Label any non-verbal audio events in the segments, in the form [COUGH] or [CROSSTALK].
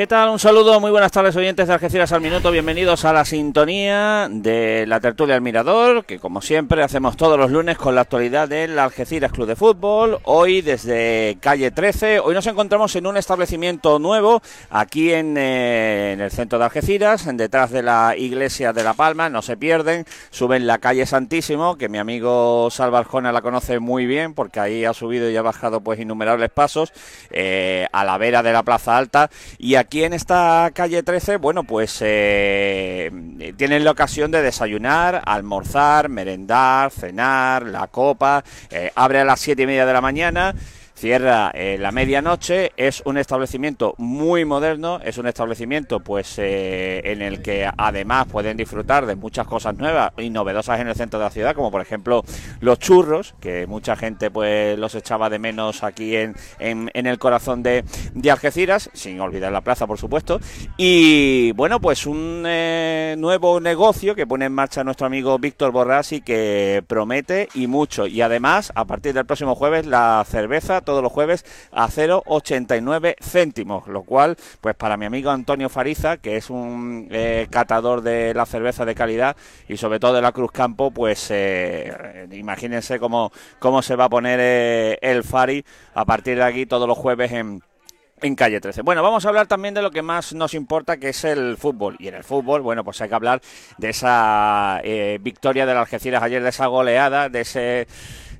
¿Qué tal? Un saludo, muy buenas tardes oyentes de Algeciras al Minuto, bienvenidos a la sintonía de la tertulia al Mirador, que como siempre hacemos todos los lunes con la actualidad del Algeciras Club de Fútbol, hoy desde calle 13, hoy nos encontramos en un establecimiento nuevo aquí en, eh, en el centro de Algeciras, detrás de la iglesia de La Palma, no se pierden, suben la calle Santísimo, que mi amigo Salva Arjona la conoce muy bien, porque ahí ha subido y ha bajado pues innumerables pasos, eh, a la vera de la Plaza Alta, y aquí en esta calle 13, bueno, pues eh, tienen la ocasión de desayunar, almorzar, merendar, cenar, la copa. Eh, abre a las siete y media de la mañana cierra eh, la medianoche, es un establecimiento muy moderno, es un establecimiento pues eh, en el que además pueden disfrutar de muchas cosas nuevas y novedosas en el centro de la ciudad, como por ejemplo los churros, que mucha gente pues los echaba de menos aquí en, en, en el corazón de, de, Algeciras, sin olvidar la plaza por supuesto, y bueno pues un eh, nuevo negocio que pone en marcha nuestro amigo Víctor Borrás y que promete y mucho, y además a partir del próximo jueves la cerveza todos los jueves a 0,89 céntimos, lo cual, pues para mi amigo Antonio Fariza, que es un eh, catador de la cerveza de calidad y sobre todo de la Cruz Campo, pues eh, imagínense cómo, cómo se va a poner eh, el Fari a partir de aquí todos los jueves en en calle 13. Bueno, vamos a hablar también de lo que más nos importa, que es el fútbol. Y en el fútbol, bueno, pues hay que hablar de esa eh, victoria del Algeciras ayer, de esa goleada, de ese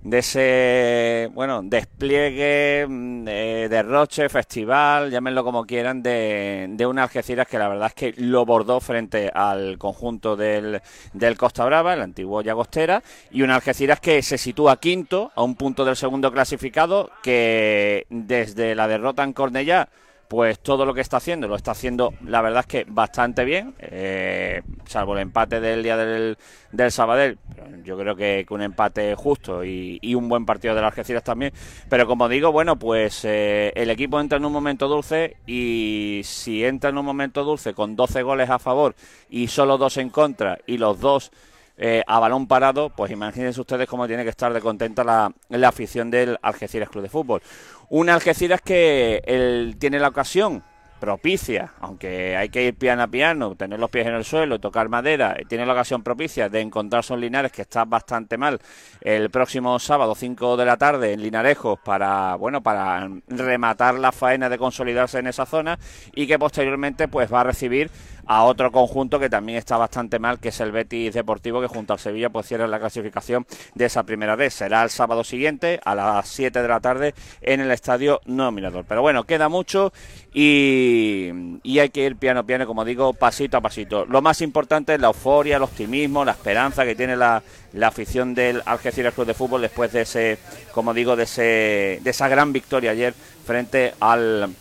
de ese bueno despliegue, eh, derroche, festival, llámenlo como quieran, de, de un Algeciras que la verdad es que lo bordó frente al conjunto del, del Costa Brava, el antiguo Llagostera, y un Algeciras que se sitúa quinto, a un punto del segundo clasificado, que desde la derrota en Cornellá pues todo lo que está haciendo lo está haciendo, la verdad es que bastante bien, eh, salvo el empate del día del, del Sabadell, yo creo que, un empate justo y, y, un buen partido de las Algeciras también, pero como digo, bueno, pues eh, el equipo entra en un momento dulce y si entra en un momento dulce con 12 goles a favor y solo dos en contra y los dos eh, a balón parado, pues imagínense ustedes cómo tiene que estar de contenta la, la afición del Algeciras Club de Fútbol. Un Algeciras que él tiene la ocasión propicia, aunque hay que ir piano a piano, tener los pies en el suelo, tocar madera, tiene la ocasión propicia de encontrarse en Linares, que está bastante mal, el próximo sábado, 5 de la tarde, en Linarejos, para, bueno, para rematar la faena de consolidarse en esa zona, y que posteriormente, pues va a recibir a otro conjunto que también está bastante mal, que es el Betis Deportivo, que junto al Sevilla pues cierra la clasificación de esa primera vez. Será el sábado siguiente a las 7 de la tarde en el estadio Nominador. Pero bueno, queda mucho y, y, hay que ir piano a piano, como digo, pasito a pasito. Lo más importante es la euforia, el optimismo, la esperanza que tiene la, la afición del Algeciras Club de Fútbol después de ese, como digo, de, ese, de esa gran victoria ayer frente al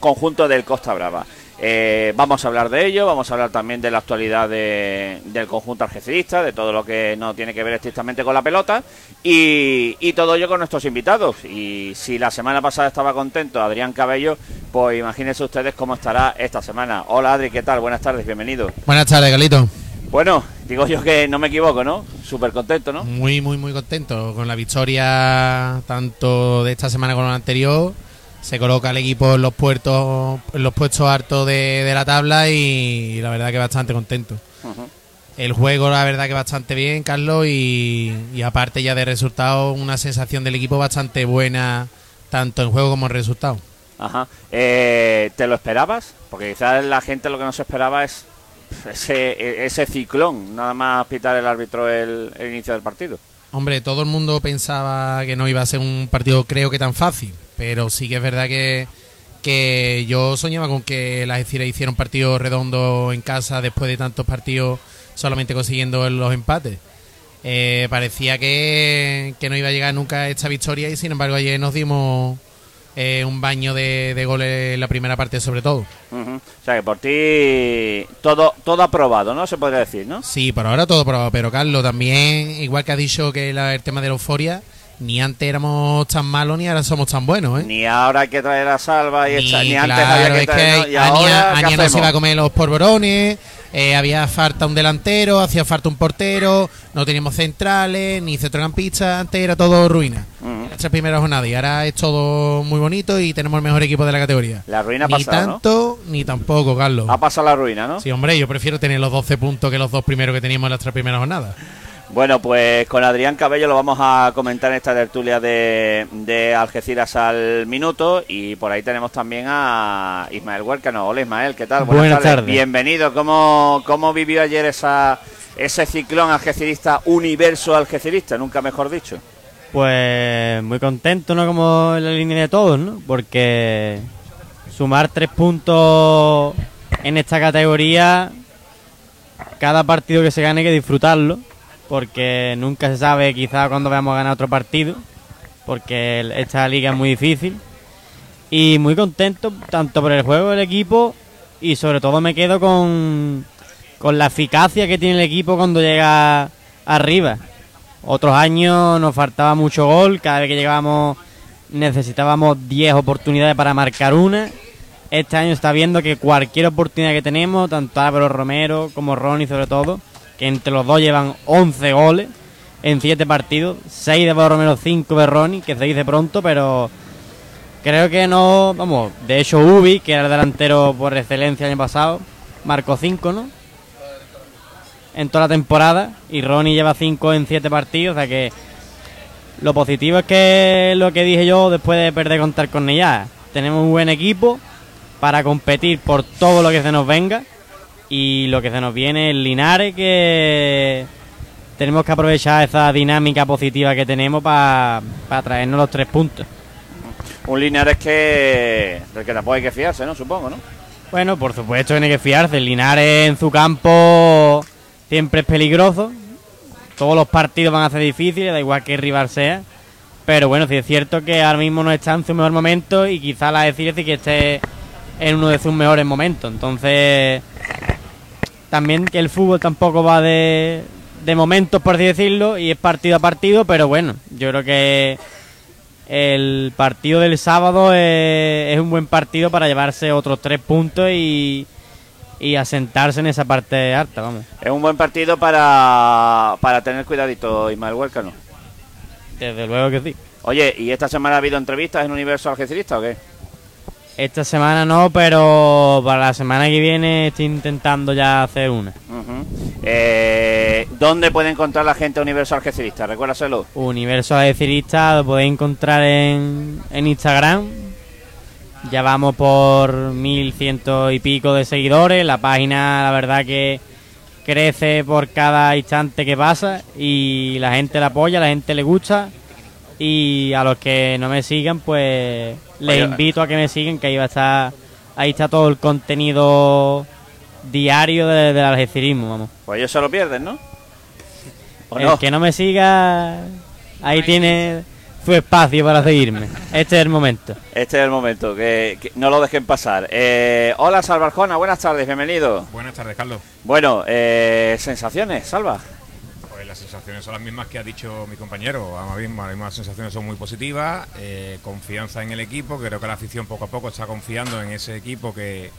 conjunto del Costa Brava. Eh, vamos a hablar de ello, vamos a hablar también de la actualidad de, del conjunto algecirista, de todo lo que no tiene que ver estrictamente con la pelota y, y, todo ello con nuestros invitados. Y si la semana pasada estaba contento Adrián Cabello, pues imagínense ustedes cómo estará esta semana. Hola Adri, ¿qué tal? Buenas tardes, bienvenido. Buenas tardes, Galito. Bueno, digo yo que no me equivoco, ¿no? Súper contento, ¿no? Muy, muy, muy contento con la victoria tanto de esta semana como la anterior se coloca el equipo en los puertos en los puestos hartos de, de, la tabla y, la verdad que bastante contento. Uh -huh. El juego, la verdad que bastante bien, Carlos, y, y, aparte ya de resultado, una sensación del equipo bastante buena, tanto en juego como en resultado. Ajá. Eh, ¿Te lo esperabas? Porque quizás la gente lo que no se esperaba es ese, ese ciclón, nada más pitar el árbitro el, el inicio del partido. Hombre, todo el mundo pensaba que no iba a ser un partido, creo que tan fácil pero sí que es verdad que, que yo soñaba con que la Algeciras hiciera un partido redondo en casa después de tantos partidos solamente consiguiendo los empates. Eh, parecía que, que, no iba a llegar nunca esta victoria y sin embargo ayer nos dimos eh, un baño de, de, goles en la primera parte sobre todo. Uh -huh. O sea que por ti todo, todo aprobado, ¿no? Se podría decir, ¿no? Sí, por ahora todo aprobado, pero Carlos también, igual que ha dicho que la, el tema de la euforia, ni antes éramos tan malos ni ahora somos tan buenos, ¿eh? Ni ahora hay que traer a Salva y ni, esta, ni claro, antes había que traer, es que ¿no? y ahora, no se iba a comer los porborones, eh, había falta un delantero, hacía falta un portero, no teníamos centrales, ni centrocampistas, antes era todo ruina. Uh -huh. Esta primera jornada y ahora es todo muy bonito y tenemos el mejor equipo de la categoría. La ruina ni pasada, tanto, ni tampoco, Carlos. Ha pasado la ruina, ¿no? Sí, hombre, yo prefiero tener los 12 puntos que los dos primeros que teníamos en las tres primeras jornadas. Bueno, pues con Adrián Cabello lo vamos a comentar en esta tertulia de, de Algeciras al minuto y por ahí tenemos también a Ismael Huércano. Hola Ismael, ¿qué tal? Buenas, tardes. Bienvenido. ¿Cómo, ¿Cómo vivió ayer esa, ese ciclón algecirista, universo algecirista, nunca mejor dicho? Pues muy contento, ¿no? Como en la línea de todos, ¿no? Porque sumar tres puntos en esta categoría, cada partido que se gane hay que disfrutarlo porque nunca se sabe quizá cuándo vamos a ganar otro partido, porque esta liga es muy difícil. Y muy contento tanto por el juego del equipo y sobre todo me quedo con, con la eficacia que tiene el equipo cuando llega arriba. Otros años nos faltaba mucho gol, cada vez que llegábamos necesitábamos 10 oportunidades para marcar una. Este año está viendo que cualquier oportunidad que tenemos, tanto Álvaro Romero como Ronnie sobre todo, que entre los dos llevan 11 goles en 7 partidos, 6 de Romero, 5 de Ronnie, que se dice pronto, pero creo que no, vamos, de hecho Ubi, que era el delantero por excelencia el año pasado, marcó 5, ¿no? En toda la temporada, y Ronnie lleva 5 en 7 partidos, o sea que lo positivo es que lo que dije yo después de perder contra con ella, tenemos un buen equipo para competir por todo lo que se nos venga y lo que se nos viene es Linares, que tenemos que aprovechar esa dinámica positiva que tenemos para traernos los tres puntos. Un Linares que del que tampoco hay que fiarse, ¿no? Supongo, ¿no? Bueno, por supuesto tiene que fiarse. El Linares en su campo siempre es peligroso. Todos los partidos van a ser difíciles, da igual que rival sea. Pero bueno, sí es cierto que ahora mismo no está en su mejor momento y quizá la decir que esté en uno de sus mejores momentos. Entonces, también que el fútbol tampoco va de, de momentos, por así decirlo, y es partido a partido, pero bueno, yo creo que el partido del sábado es, un buen partido para llevarse otros tres puntos y, y asentarse en esa parte alta, vamos. Es un buen partido para, para tener cuidadito, Ismael Huelcano. Desde luego que sí. Oye, ¿y esta semana ha habido entrevistas en Universo Algecirista o qué? Esta semana no, pero para la semana que viene estoy intentando ya hacer una. Eh, ¿Dónde puede encontrar la gente Universo Algecirista? Recuérdaselo. Universo Algecirista lo podéis encontrar en, en Instagram. Ya vamos por mil ciento y pico de seguidores. La página, la verdad que crece por cada instante que pasa y la gente la apoya, la gente le gusta. Y a los que no me sigan, pues les invito a que me sigan, que ahí va a estar, ahí está todo el contenido diario del de algecirismo, vamos. Pues ellos se lo pierden, ¿no? el que no me siga, ahí tiene su espacio para seguirme. Este es el momento. Este es el momento, que, no lo dejen pasar. Eh, hola, Salva buenas tardes, bienvenido. Buenas tardes, Carlos. Bueno, eh, sensaciones, Salva las sensaciones son las mismas que ha dicho mi compañero. Ahora mismo, las sensaciones son muy positivas, eh, confianza en el equipo, creo que la afición poco a poco está confiando en ese equipo que,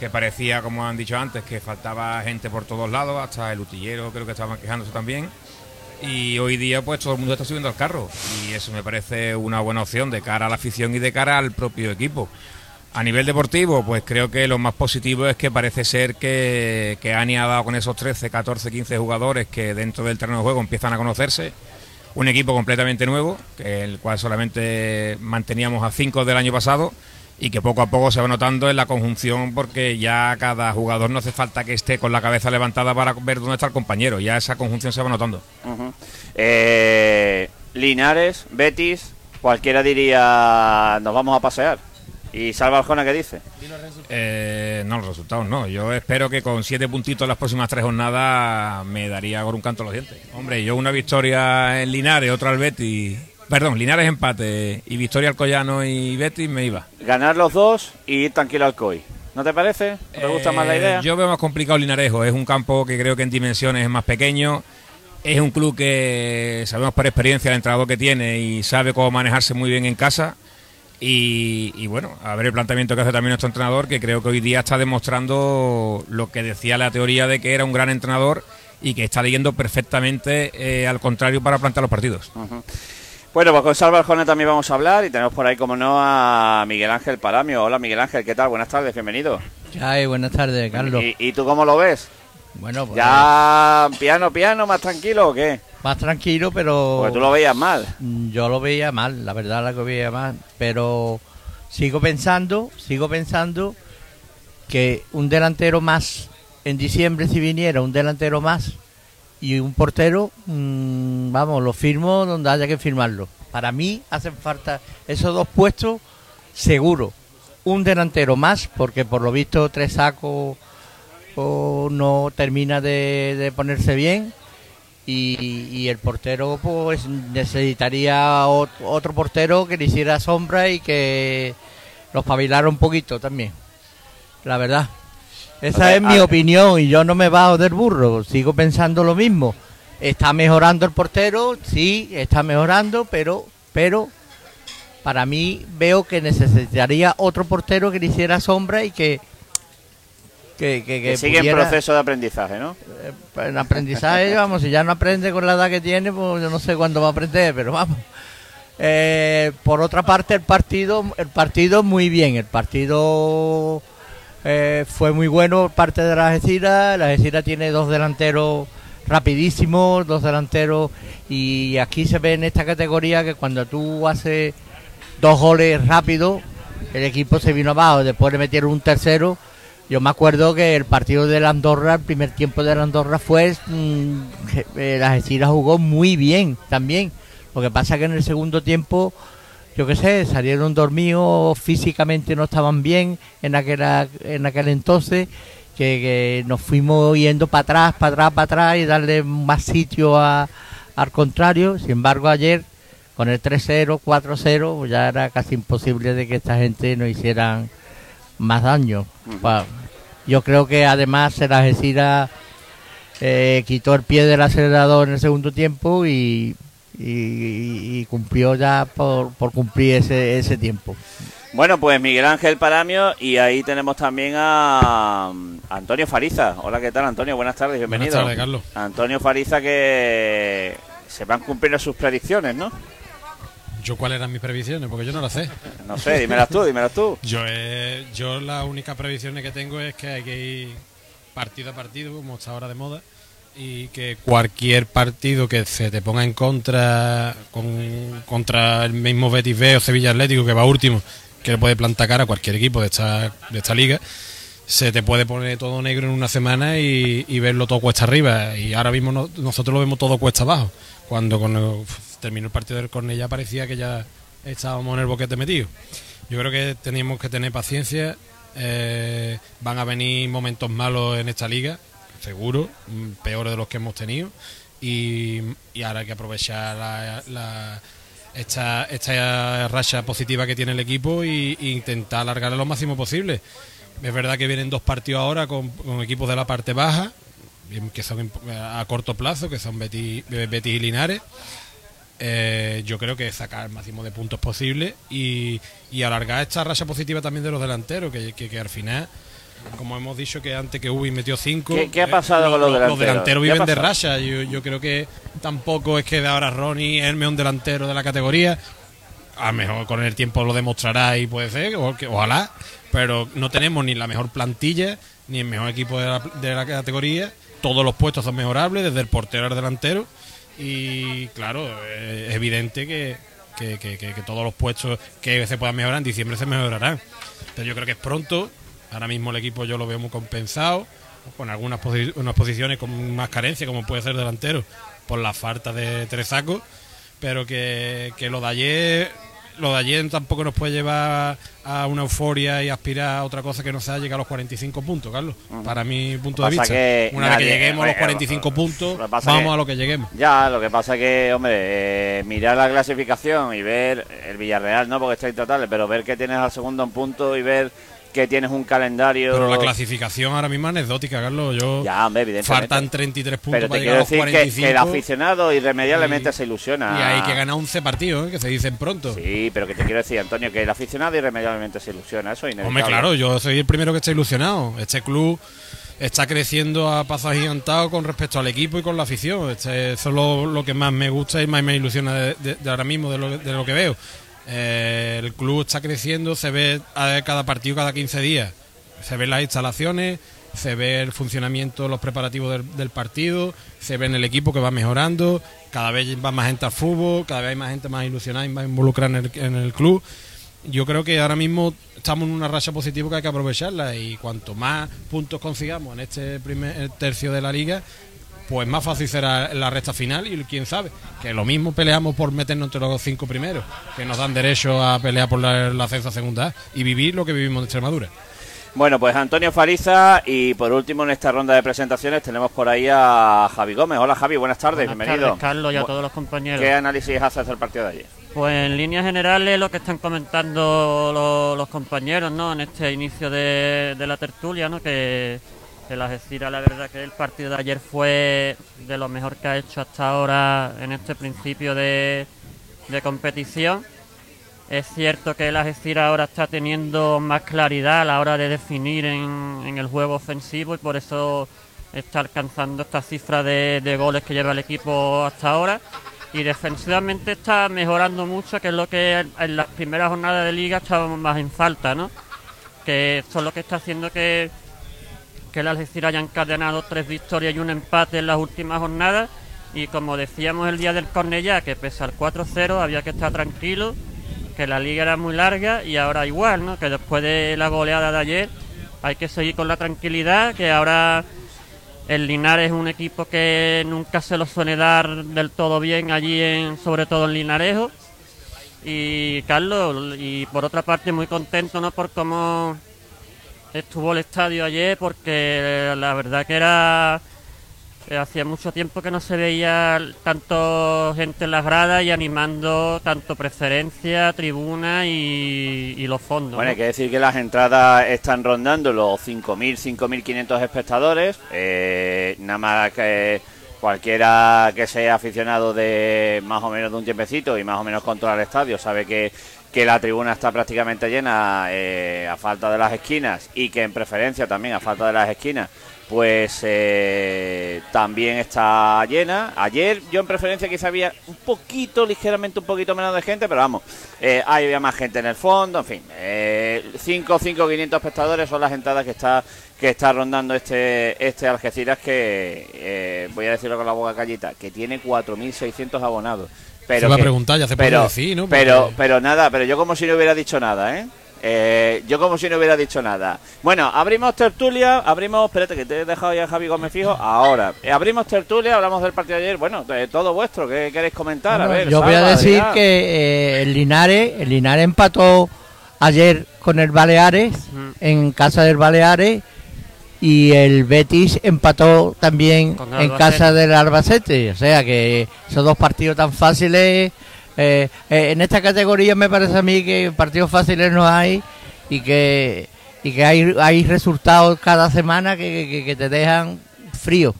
que parecía, como han dicho antes, que faltaba gente por todos lados, hasta el utillero creo que estaban quejándose también. Y hoy día pues todo el mundo está subiendo al carro y eso me parece una buena opción de cara a la afición y de cara al propio equipo. A nivel deportivo, pues creo que lo más positivo es que parece ser que, que Ani ha dado con esos 13, 14, 15 jugadores que dentro del terreno de juego empiezan a conocerse. Un equipo completamente nuevo, que el cual solamente manteníamos a 5 del año pasado y que poco a poco se va notando en la conjunción porque ya cada jugador no hace falta que esté con la cabeza levantada para ver dónde está el compañero, ya esa conjunción se va notando. Eh, Linares, Betis, cualquiera diría nos vamos a pasear. ¿Y Salva Aljona qué dice? Eh, no, los resultados no. Yo espero que con siete puntitos las próximas tres jornadas me daría con un canto a los dientes. Hombre, yo una victoria en Linares, otra al Betis. Perdón, Linares empate y victoria al Collano y Betis me iba. Ganar los dos y ir tranquilo al COI. ¿No te parece? ¿Te gusta más la idea? Eh, yo veo más complicado Linarejo. Es un campo que creo que en dimensiones es más pequeño. Es un club que sabemos por experiencia el entrenador que tiene y sabe cómo manejarse muy bien en casa y, bueno, a ver el planteamiento que hace también nuestro entrenador, que creo que hoy día está demostrando lo que decía la teoría de que era un gran entrenador y que está leyendo perfectamente eh, al contrario para plantear los partidos. Bueno, pues con Salva Arjona también vamos a hablar y tenemos por ahí, como no, a Miguel Ángel Paramio. Hola Miguel Ángel, ¿qué tal? Buenas tardes, bienvenido. Ay, buenas tardes, Carlos. ¿Y, y tú cómo lo ves? Bueno, pues ¿Ya piano, piano, más tranquilo o qué? Más tranquilo, pero Porque tú lo veías mal. mm, yo lo veía mal, la verdad la que veía mal, pero sigo pensando, sigo pensando que un delantero más en diciembre si viniera un delantero más y un portero, mm, vamos, lo firmo donde haya que firmarlo. Para mí hacen falta esos dos puestos seguro. Un delantero más, porque por lo visto tres sacos o no termina de, de ponerse bien y, y el portero pues necesitaría ot- otro portero que le hiciera sombra y que lo espabilara un poquito también la verdad. Esa es mi a- opinión y yo no me bajo del burro sigo pensando lo mismo. Está mejorando el portero sí está mejorando pero pero para mí veo que necesitaría otro portero que le hiciera sombra y que que, que, Que, que sigue en pudiera- proceso de aprendizaje, ¿no? eh, en aprendizaje, [LAUGHS] vamos, si ya no aprende con la edad que tiene, pues yo no sé cuándo va a aprender, pero vamos. Eh, por otra parte, el partido, el partido muy bien, el partido eh, fue muy bueno por parte de la Algeciras, la Algeciras tiene dos delanteros rapidísimos, dos delanteros, y aquí se ve en esta categoría que cuando tú haces dos goles rápido, el equipo se vino abajo, después le metieron un tercero, yo me acuerdo que el partido de la Andorra, el primer tiempo de la Andorra fue. mm, eh, la Algeciras jugó muy bien también. Lo que pasa que en el segundo tiempo, yo qué sé, salieron dormidos, físicamente no estaban bien en aquel, en aquel entonces, que, que nos fuimos yendo para atrás, para atrás, para atrás y darle más sitio a- al contrario. Sin embargo, ayer, con el 3-0, 4-0, pues ya era casi imposible de que esta gente no hicieran más daño. Yo creo que además el Algeciras eh, quitó el pie del acelerador en el segundo tiempo y, y- y cumplió ya por, por cumplir ese, ese tiempo. Bueno, pues Miguel Ángel Paramio y ahí tenemos también a, a Antonio Fariza. Hola, ¿qué tal, Antonio? Buenas tardes, bienvenido. tardes, Carlos. Antonio Fariza que se van cumpliendo sus predicciones, ¿no? ¿Yo cuáles eran mis previsiones? Porque yo no las sé. [LAUGHS] No sé, dímelas tú, dímelas tú. Yo, eh, yo las únicas previsiones que tengo es que hay que ir partido a partido, como está ahora de moda, y que cualquier partido que se te ponga en contra con, contra el mismo Betis B o Sevilla Atlético, que va último, que le puede plantar cara a cualquier equipo de esta, de esta liga, se te puede poner todo negro en una semana y, y verlo todo cuesta arriba. Y ahora mismo no- nosotros lo vemos todo cuesta abajo. Cuando con terminó el partido del Cornellá parecía que ya estábamos en el boquete metido. Yo creo que teníamos que tener paciencia. eh, van a venir momentos malos en esta liga, seguro, mm, peores de los que hemos tenido. Y, ahora hay que aprovechar la, esta, racha positiva que tiene el equipo y intentar alargarla lo máximo posible. Es verdad que vienen dos partidos ahora con, equipos de la parte baja, que son a corto plazo, que son Betis, Betis y Linares. Eh, yo creo que sacar el máximo de puntos posible y, y alargar esta racha positiva también de los delanteros, que, que- que al final, como hemos dicho que antes que Ubi metió cinco, ¿Qué- qué ha eh, pasado con los delanteros? delanteros ¿Qué ha viven de racha. Yo, yo creo que tampoco es que de ahora Ronnie es el mejor delantero de la categoría. A lo mejor con el tiempo lo demostrará y puede ser, o que- ojalá, pero no tenemos ni la mejor plantilla, ni el mejor equipo de la, de la categoría. Todos los puestos son mejorables, desde el portero al delantero. Y claro, eh, es evidente que, que- todos los puestos que se puedan mejorar en diciembre se mejorarán. Pero yo creo que es pronto. Ahora mismo el equipo yo lo veo muy compensado, con algunas posi- unas posiciones con más carencia, como puede ser delantero, por la falta de tres sacos. Pero que, que lo de ayer lo de ayer tampoco nos puede llevar a una euforia y aspirar a otra cosa que no sea llegar a los 45 puntos, Carlos. Para mi punto de vista. Una vez que lleguemos a los eh, 45 eh, puntos, lo vamos que- a lo que lleguemos. Ya, lo que pasa que, hombre, eh, mirar la clasificación y ver el Villarreal, no porque está intratable, pero ver que tienes al segundo en punto y ver que tienes un calendario. Pero la clasificación ahora mismo es anecdótica, Carlos. Yo Ya, hombre, evidentemente. faltan 33 puntos Pero para te llegar a los decir que, 45. que el aficionado irremediablemente Y- se ilusiona. Y hay que ganar 11 partidos, ¿eh? que se dicen pronto. Sí, pero que te quiero decir, Antonio, que el aficionado irremediablemente se ilusiona. Eso es. Hombre, claro, yo soy el primero que está ilusionado. Este club está creciendo a pasos agigantados con respecto al equipo y con la afición. Este, eso es lo, lo que más me gusta y más me ilusiona de, de- de ahora mismo, de lo, de lo que veo. Eh, el club está creciendo, se ve cada partido cada 15 días. se ven las instalaciones, se ve el funcionamiento, los preparativos del, del partido, se ve en el equipo que va mejorando, cada vez va más gente al fútbol, cada vez hay más gente más ilusionada y más involucrada en el, en el club. Yo creo que ahora mismo estamos en una racha positiva que hay que aprovecharla y cuanto más puntos consigamos en este primer tercio de la liga, pues más fácil será la recta final y quién sabe, que lo mismo peleamos por meternos entre los cinco primeros, que nos dan derecho a pelear por la, el ascenso a segunda y vivir lo que vivimos en Extremadura. Bueno, pues Antonio Fariza y por último en esta ronda de presentaciones tenemos por ahí a Javi Gómez. Hola Javi, buenas tardes, Buenas bienvenido. tardes, Carlos, y a todos los compañeros. ¿Qué análisis haces del partido de ayer? Pues en líneas generales lo que están comentando lo- los, compañeros, ¿no? En este inicio de, de la tertulia, ¿no? Que, que la la verdad que el partido de ayer fue de lo mejor que ha hecho hasta ahora en este principio de, de competición. Es cierto que el Algeciras ahora está teniendo más claridad a la hora de definir en, en el juego ofensivo y por eso está alcanzando esta cifra de, de goles que lleva el equipo hasta ahora. Y defensivamente está mejorando mucho, que es lo que en- en las primeras jornadas de liga estábamos más en falta, ¿no? Que esto es lo que está haciendo que, que el Algeciras haya encadenado tres victorias y un empate en las últimas jornadas. Y como decíamos el día del Cornellá, que pese al 4-0 había que estar tranquilo, que la liga era muy larga y ahora igual, ¿no? Que después de la goleada de ayer hay que seguir con la tranquilidad, que ahora el Linares es un equipo que nunca se lo suele dar del todo bien allí, en, sobre todo en Linarejo. Y Carlos, y por otra parte muy contento ¿no? por cómo estuvo el estadio ayer, porque la verdad que era eh, hacía mucho tiempo que no se veía tanto gente en las gradas y animando tanto preferencia, tribuna y, y los fondos. Bueno, ¿no? hay que decir que las entradas están rondando los 5.000, 5.500 espectadores. Eh, nada más que cualquiera que sea aficionado de más o menos de un tiempecito y más o menos controla el estadio sabe que, que la tribuna está prácticamente llena eh, a falta de las esquinas y que en preferencia también a falta de las esquinas pues eh, también está llena. Ayer yo en preferencia quizá había un poquito, ligeramente un poquito menos de gente, pero vamos, eh, ahí había más gente en el fondo, en fin. 5, 5, 500 espectadores son las entradas que está que está rondando este este Algeciras que, eh, voy a decirlo con la boca callita, que tiene 4.600 abonados. Pero Se va a preguntar, ya se puede pero, decir, ¿no? Pero, Porque- pero nada, pero yo como si no hubiera dicho nada, ¿eh? Eh, yo como si no hubiera dicho nada. Bueno, abrimos tertulia, abrimos, espérate que te he dejado ya Javi Gómez fijo. Ahora, eh, abrimos tertulia, hablamos del partido de ayer. Bueno, de todo vuestro, ¿qué queréis comentar? a ver, yo voy a decir Adrián. que eh, el Linares, el Linares empató ayer con el Baleares Mm. en casa del Baleares y el Betis empató también en casa del Albacete, o sea que esos dos partidos tan fáciles eh, eh, en esta categoría me parece a mí que partidos fáciles no hay y que y que hay hay resultados cada semana que, que- que te dejan frío.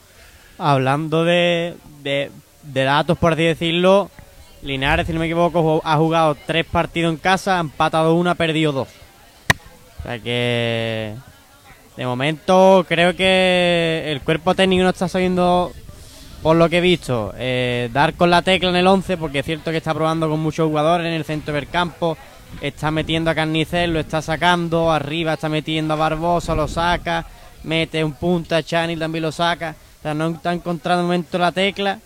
Hablando de, de, de datos, por así decirlo, Linares, si no me equivoco, ha jugado tres partidos en casa, ha empatado una, ha perdido dos. O sea que, de momento, creo que el cuerpo técnico no está sabiendo, por lo que he visto, eh, dar con la tecla en el 11, porque es cierto que está probando con muchos jugadores en el centro del campo, está metiendo a Carnicel, lo está sacando, arriba está metiendo a Barbosa, lo saca, mete un punta, Chani también lo saca, o sea, no está encontrando de momento la tecla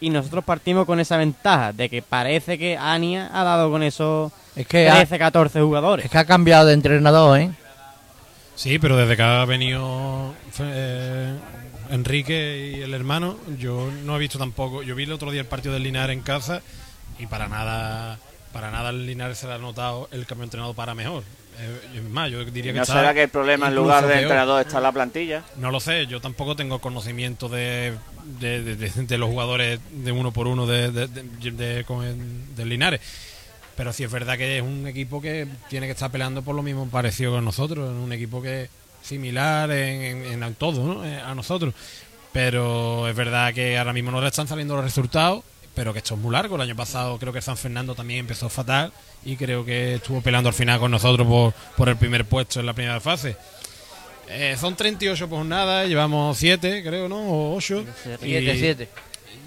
y nosotros partimos con esa ventaja de que parece que Ania ha dado con esos Es que ha, 13, 14 jugadores. es que ha cambiado de entrenador, ¿eh? Sí, pero desde que ha venido eh, Enrique y el hermano, yo no he visto tampoco. Yo vi el otro día el partido del Linares en casa y para nada, para nada el Linares se le ha notado el cambio de entrenador para mejor. Eh, es más, yo diría que ¿No será que el problema en lugar de peor. entrenador está en la plantilla? No lo sé, yo tampoco tengo conocimiento de, de, de- de- los jugadores de uno por uno de, de- del Linares. Pero sí es verdad que es un equipo que tiene que estar peleando por lo mismo parecido con nosotros. Un equipo que es similar en, en- en todo ¿no? Eh, a nosotros. Pero es verdad que ahora mismo no le están saliendo los resultados, pero que esto es muy largo. El año pasado creo que San Fernando también empezó fatal y creo que estuvo peleando al final con nosotros por, el primer puesto en la primera fase. Eh, son 38 por jornada, llevamos 7, creo, ¿no? O 8. Siete. Siete, siete.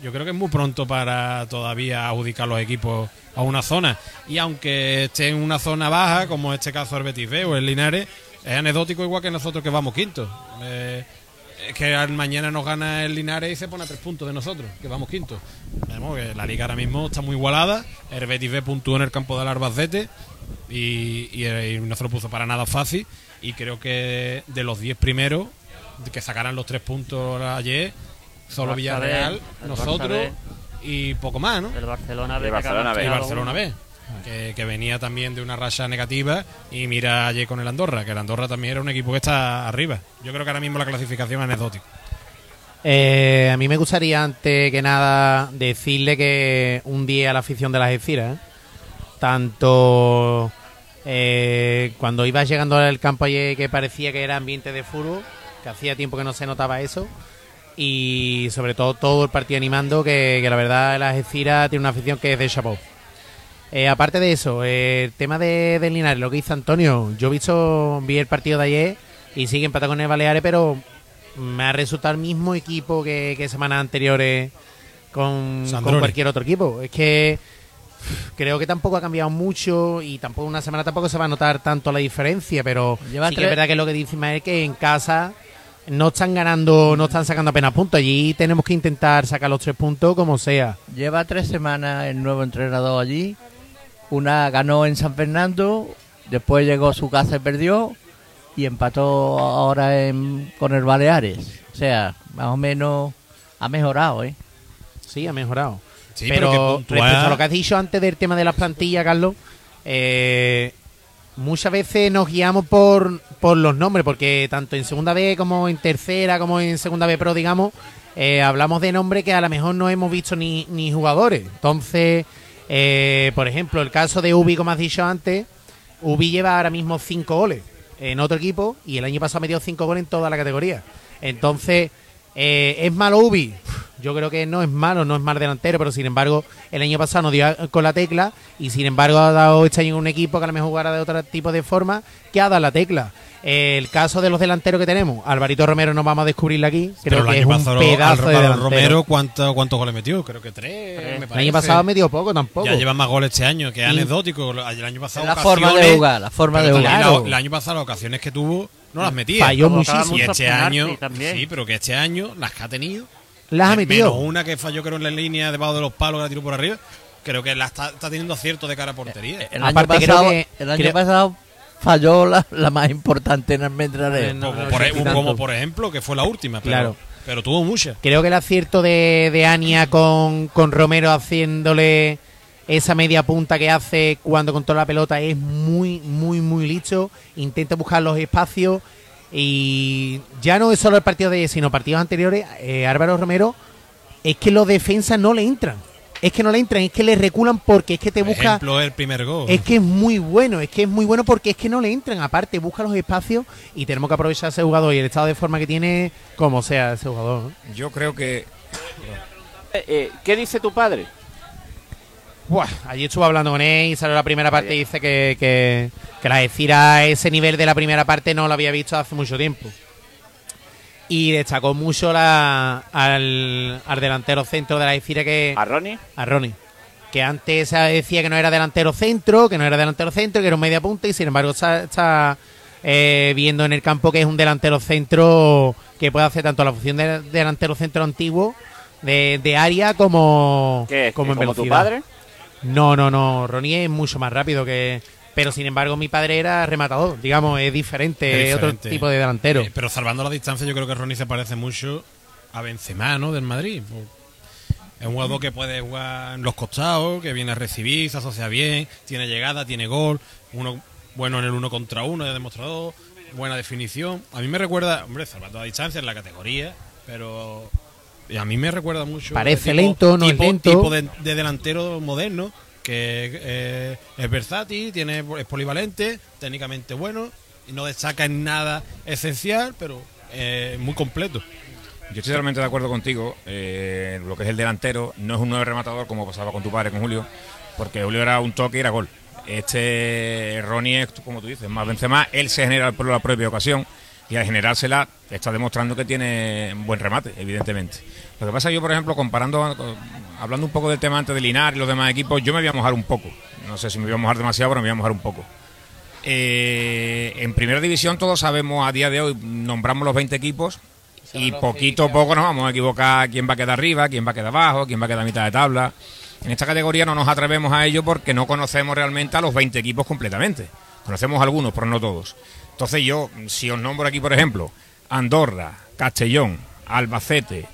Yo creo que es muy pronto para todavía adjudicar los equipos a una zona. Y aunque esté en una zona baja, como en este caso el Betis B o el Linares, es anecdótico igual que nosotros que vamos quinto. Eh, es que mañana nos gana el Linares y se pone a tres puntos de nosotros, que vamos quinto. La liga ahora mismo está muy igualada. El Betis B puntuó en el campo del Albacete y, y, y no se lo puso para nada fácil. Y creo que de los 10 primeros que sacaran los tres puntos ayer, solo Barça Villarreal, B, nosotros y poco más, ¿no? El Barcelona B. El que Barcelona ha B. Y Barcelona. B, que, que venía también de una racha negativa. Y mira ayer con el Andorra, que el Andorra también era un equipo que está arriba. Yo creo que ahora mismo la clasificación es anecdótica. Eh, a mí me gustaría, antes que nada, decirle que un día a la afición de las ¿eh? tanto eh, cuando ibas llegando al campo ayer que parecía que era ambiente de fútbol, que hacía tiempo que no se notaba eso, y sobre todo todo el partido animando, que, que la verdad las Algeciras tiene una afición que es de chapeau. Eh, aparte de eso, eh, el tema de, del Linares, lo que hizo Antonio, yo he visto, vi el partido de ayer y sigue empatado con el Baleares, pero me ha resultado el mismo equipo que, que semanas anteriores con, cualquier otro equipo. Es que creo que tampoco ha cambiado mucho y tampoco una semana tampoco se va a notar tanto la diferencia, pero Lleva sí que es verdad que lo que dice Ismael que en casa no están ganando, no están sacando apenas puntos. Allí tenemos que intentar sacar los tres puntos como sea. Lleva tres semanas el nuevo entrenador allí. Una ganó en San Fernando, después llegó a su casa y perdió, y empató ahora en- con el Baleares. O sea, más o menos ha mejorado, ¿eh? Sí, ha mejorado. Sí, pero pero respecto a lo que has dicho antes del tema de las plantillas, Carlos, eh, muchas veces nos guiamos por, por los nombres, porque tanto en segunda B como en tercera, como en segunda B Pro, digamos, eh, hablamos de nombres que a lo mejor no hemos visto ni, ni jugadores. Entonces, eh, por ejemplo, el caso de Ubi, como has dicho antes, Ubi lleva ahora mismo cinco goles en otro equipo y el año pasado metió cinco goles en toda la categoría. Entonces, eh, ¿es malo Ubi? Yo creo que no es malo, no es mal delantero, pero sin embargo, el año pasado nos dio con la tecla y sin embargo ha dado este año un equipo que a lo mejor jugará de otro tipo de forma que ha dado la tecla. Eh, el caso de los delanteros que tenemos, Alvarito Romero no vamos a descubrirle aquí, creo Pero que el es año un pasado pedazo de delantero. Romero, ¿cuánto- ¿cuántos goles metió? Creo que tres. Tres. me el parece. año pasado metió poco tampoco. Ya lleva más goles este año, que es Y- anecdótico. El año pasado. La forma de jugar, la forma de jugar. El año pasado, las ocasiones que tuvo, no las metía. Falló muchísimo. Y este año. también. Sí, pero que este año, las que ha tenido. Las ha me- metido. Menos una que falló, creo, en la línea debajo de los palos que la tiró por arriba. Creo que la está, está teniendo acierto de cara a portería. El año pasado, que- el año creo- pasado falló la, la más importante en Almendralejo. Eh, no, como, no por, sé e- como por ejemplo, que fue la última. Pero, Claro. pero tuvo muchas. Creo que el acierto de, de Ania con, con Romero haciéndole esa media punta que hace cuando controla la pelota es muy, muy, muy listo. Intenta buscar los espacios y ya no es solo el partido de ayer, sino partidos anteriores. eh, Álvaro Romero es que los defensas no le entran. Es que no le entran, es que le reculan porque es que te Por busca... ejemplo, el primer gol. Es que es muy bueno, es que es muy bueno porque es que no le entran. Aparte, busca los espacios y tenemos que aprovechar a ese jugador y el estado de forma que tiene, como sea ese jugador. ¿no? Yo creo que Eh, eh, ¿Qué dice tu padre? Buah, allí estuve hablando con él y salió la primera parte y dice que, que, que la decir a ese nivel de la primera parte no lo había visto hace mucho tiempo. Y destacó mucho la, al, al delantero centro de la Decira que ¿A Ronnie? a Ronnie. Que antes decía que no era delantero centro, que no era delantero centro, que era un media punta y sin embargo está, está, eh, viendo en el campo que es un delantero centro que puede hacer tanto la función de delantero centro antiguo de, de área como, ¿Qué es? como en ¿Como tu velocidad. padre? No, no, no. Ronnie es mucho más rápido que. Pero sin embargo, mi padre era rematador. Digamos, es diferente, Es otro tipo de delantero. Eh, pero salvando la distancia, yo creo que Ronnie se parece mucho a Benzema, ¿no? Del Madrid. Pues, Es un jugador que puede jugar en los costados, que viene a recibir, se asocia bien, tiene llegada, tiene gol, uno bueno en el uno contra uno, ya demostrado, buena definición. A mí me recuerda, hombre, salvando la distancia en la categoría, pero a mí me recuerda mucho. Parece lento, no es lento. tipo de, de delantero moderno, que eh, es versátil, tiene, es polivalente, técnicamente bueno, y no destaca en nada esencial, pero eh, muy completo. Yo estoy totalmente de acuerdo contigo. eh, lo que es el delantero no es un nuevo rematador como pasaba con tu padre, con Julio, porque Julio era un toque y era gol. Este Ronnie es, como tú dices, más Benzema, él se genera por la propia ocasión y al generársela está demostrando que tiene un buen remate, evidentemente. Lo que pasa yo, por ejemplo, comparando, hablando un poco del tema antes de Linar y los demás equipos, yo me voy a mojar un poco. No sé si me voy a mojar demasiado, pero me voy a mojar un poco. Eh, en primera división todos sabemos a día de hoy, nombramos los 20 equipos y poquito a poco nos vamos a equivocar quién va a quedar arriba, quién va a quedar abajo, quién va a quedar a mitad de tabla. En esta categoría no nos atrevemos a ello porque no conocemos realmente a los 20 equipos completamente. Conocemos algunos, pero no todos. Entonces yo, si os nombro aquí, por ejemplo, Andorra, Castellón, Albacete,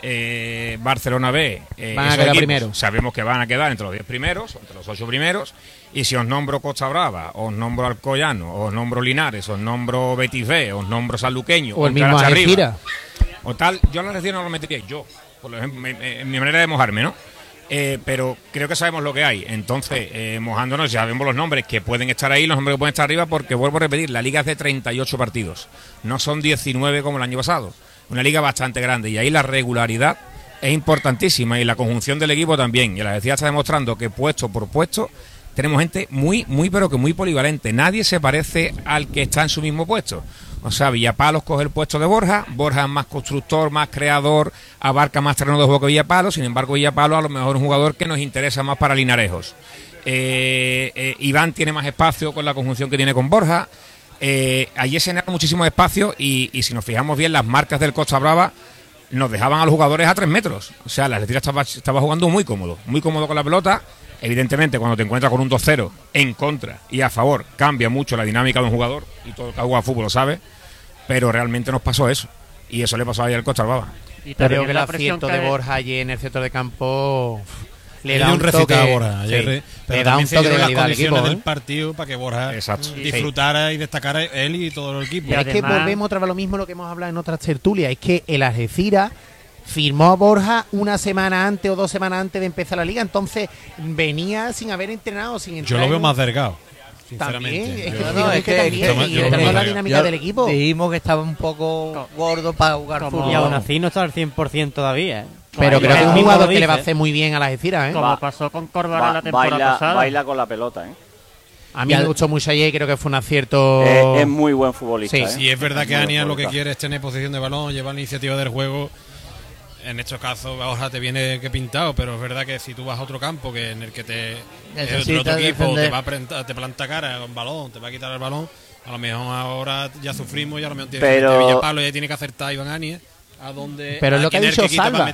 eh, Barcelona B, eh, Van a quedar. Sabemos que van a quedar entre los 10 primeros, entre los 8 primeros. Y si os nombro Costa Brava, os nombro Alcoyano, os nombro Linares, os nombro Betis B, os nombro Sanluqueño, O el mismo Arriba, o tal, yo a la Algeciras no lo metería yo, por ejemplo, en mi manera de mojarme, ¿no? Eh, pero creo que sabemos lo que hay. Entonces, eh, mojándonos, ya vemos los nombres que pueden estar ahí, los nombres que pueden estar arriba, porque vuelvo a repetir, la liga es de 38 partidos. No son 19 como el año pasado. Una liga bastante grande. Y ahí la regularidad es importantísima y la conjunción del equipo también. Y la decía está demostrando que puesto por puesto tenemos gente muy, muy, pero que muy polivalente. Nadie se parece al que está en su mismo puesto. O sea, Villapalos coge el puesto de Borja, Borja es más constructor, más creador, abarca más terreno de juego que Villapalos, sin embargo Villapalos a lo mejor un jugador que nos interesa más para Linarejos. Eh, eh, Iván tiene más espacio con la conjunción que tiene con Borja. Eh, allí se genera muchísimo espacio y, y si nos fijamos bien, las marcas del Costa Brava nos dejaban a los jugadores a tres metros. O sea, la Atlético estaba, estaba jugando muy cómodo, muy cómodo con la pelota. Evidentemente, cuando te encuentras con un 2-0 en contra y a favor, cambia mucho la dinámica de un jugador, y todo el que ha jugado fútbol lo sabe, pero realmente nos pasó eso. Y eso le pasó ayer al Costa Brava. Y Creo también que el acierto de Borja allí en el centro de campo le Le da un un recitado toque, a Borja ayer, sí, pero le da un toque de las equipo. condiciones ¿eh? del partido para que Borja Exacto. disfrutara y destacara él y todo el equipo. Y es que además- volvemos otra vez a lo mismo lo que hemos hablado en otras tertulias, es que el Algeciras firmó a Borja una semana antes o dos semanas antes de empezar la liga, entonces venía sin haber entrenado, sin Yo lo veo en- más delgado, sinceramente. es que, Yo- No, digo, es es que que- también, yo- yo- la dinámica del equipo. Dijimos que estaba un poco gordo para jugar fútbol. Y aún así no está al 100% todavía. ¿eh? Pero creo que es un jugador que le va a hacer muy bien a las Algeciras, ¿eh? Como Va- pasó con Corvara Ba- la temporada baila, pasada. baila con la pelota, ¿eh? A mí me gustó mucho ayer y creo que fue un acierto. Eh, es muy buen futbolista. Sí, ¿eh? Si es verdad que Muy buen Ania lo que quiere es tener posición de balón, llevar la iniciativa del juego. En estos casos, Borja te viene que pintado, pero es verdad que si tú vas a otro campo que en el que te el otro equipo defender. te va a planta, te planta cara con balón, te va a quitar el balón, a lo mejor ahora ya sufrimos y a lo mejor tiene Pero- que Villapalo y ahí tiene que acertar Iván Anies a donde Pero es lo que ha dicho Salva.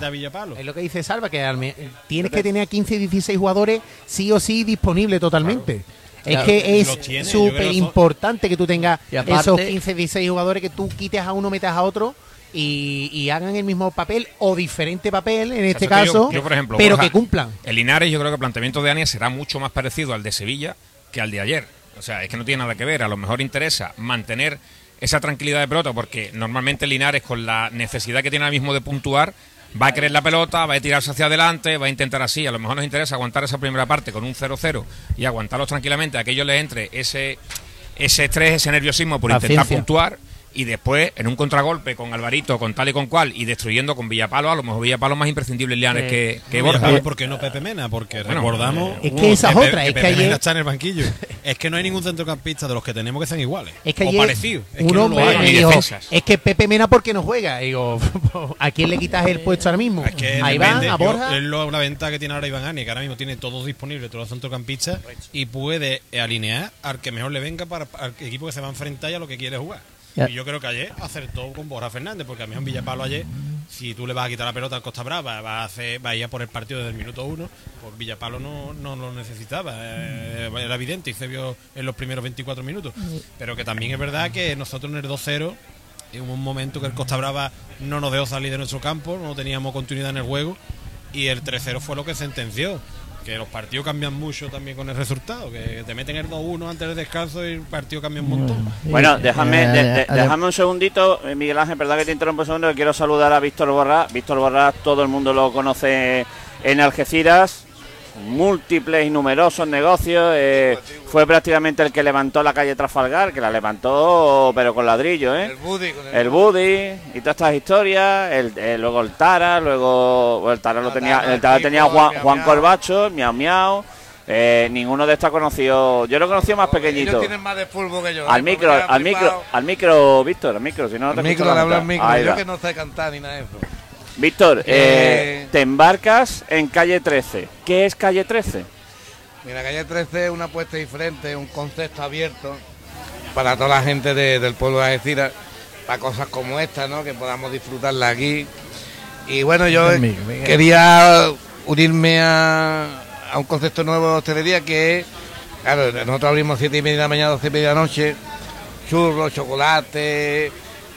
Es lo que dice Salva, que al me- tienes que tener a 15 16 jugadores sí o sí disponibles totalmente. Es Claro. que es súper importante que tú tengas aparte- esos 15 16 jugadores que tú quites a uno, metas a otro y, y hagan el mismo papel o diferente papel en este Eso que yo- caso, yo, por ejemplo, pero Borja, que cumplan. El Linares, yo creo que el planteamiento de Ania será mucho más parecido al de Sevilla que al de ayer. O sea, es que no tiene nada que ver. A lo mejor interesa mantener esa tranquilidad de pelota porque normalmente Linares, con la necesidad que tiene ahora mismo de puntuar, va a querer la pelota, va a tirarse hacia adelante, va a intentar así. A lo mejor nos interesa aguantar esa primera parte con un 0-0 y aguantarlos tranquilamente, a que ellos les entre ese, ese estrés, ese nerviosismo por intentar puntuar. Y después, en un contragolpe con Alvarito, con tal y con cual, y destruyendo con Villapalo, a lo mejor Villapalo más imprescindible en Linares Sí. que, que Borja. ¿sabes ¿Por qué no Pepe Mena? Porque Bueno, recordamos. es que esa es otra, es que Pepe ayer- Mena está en el banquillo. [LAUGHS] es que no hay ningún centrocampista de los que tenemos que sean iguales. Es que o ayer parecidos. Es que no lo hay. dijo, es que Pepe Mena porque no juega. Y digo, [LAUGHS] ¿a quién le quitas el puesto ahora mismo? Es que a Iván, depende. a Yo- Borja. es lo- la ventaja que tiene ahora Iván Ani, que ahora mismo tiene todos disponibles, todos los centrocampistas, y puede alinear al que mejor le venga para, al equipo que se va a enfrentar y a lo que quiere jugar. Y yo creo que ayer acertó con Borja Fernández, porque a mí en Villapalo ayer, si tú le vas a quitar la pelota al Costa Brava, va a, hacer, va a ir a por el partido desde el minuto uno, pues Villapalo no, no lo necesitaba. eh, era evidente y se vio en los primeros 24 minutos. Pero que también es verdad que nosotros en el 2-0 hubo un momento que el Costa Brava no nos dejó salir de nuestro campo, no teníamos continuidad en el juego y el 3-0 fue lo que sentenció. Que los partidos cambian mucho también con el resultado, que te meten el 2-1 antes del descanso y el partido cambia un montón. Bueno, déjame, Eh, de- de- eh, déjame un segundito, eh, Miguel Ángel, perdón que te interrumpo un segundo, que quiero saludar a Víctor Borrás. Víctor Borrás, todo el mundo lo conoce en Algeciras, múltiples y numerosos negocios. eh, fue prácticamente el que levantó la calle Trafalgar, que la levantó, pero con ladrillo, ¿eh? El Buddy con el, El Buddy y todas estas historias, el, eh, luego el Tara, luego bueno, el Tara lo La tenía, el Tara tenía Juan, Juan Miau Miau. Corbacho, Miau Miau, eh, ninguno de estos ha conocido, yo lo he conocido más pequeñito. Ellos tienen más de fútbol que yo. Al micro, al micro, al micro, Víctor, al micro, si no, no te Al micro, le hablo al micro. Yo que no sé cantar ni nada de eso. Víctor, Eh, eh, te embarcas en calle 13. ¿Qué es calle 13? Mira, calle 13 es una apuesta diferente, un concepto abierto para toda la gente de- del pueblo de Algeciras, para cosas como esta, ¿no? Que podamos disfrutarla aquí. Y bueno, yo quería unirme a, a un concepto nuevo de hostelería que es, claro, nosotros abrimos siete y media de la mañana, 12 y media de la noche, churros, chocolate,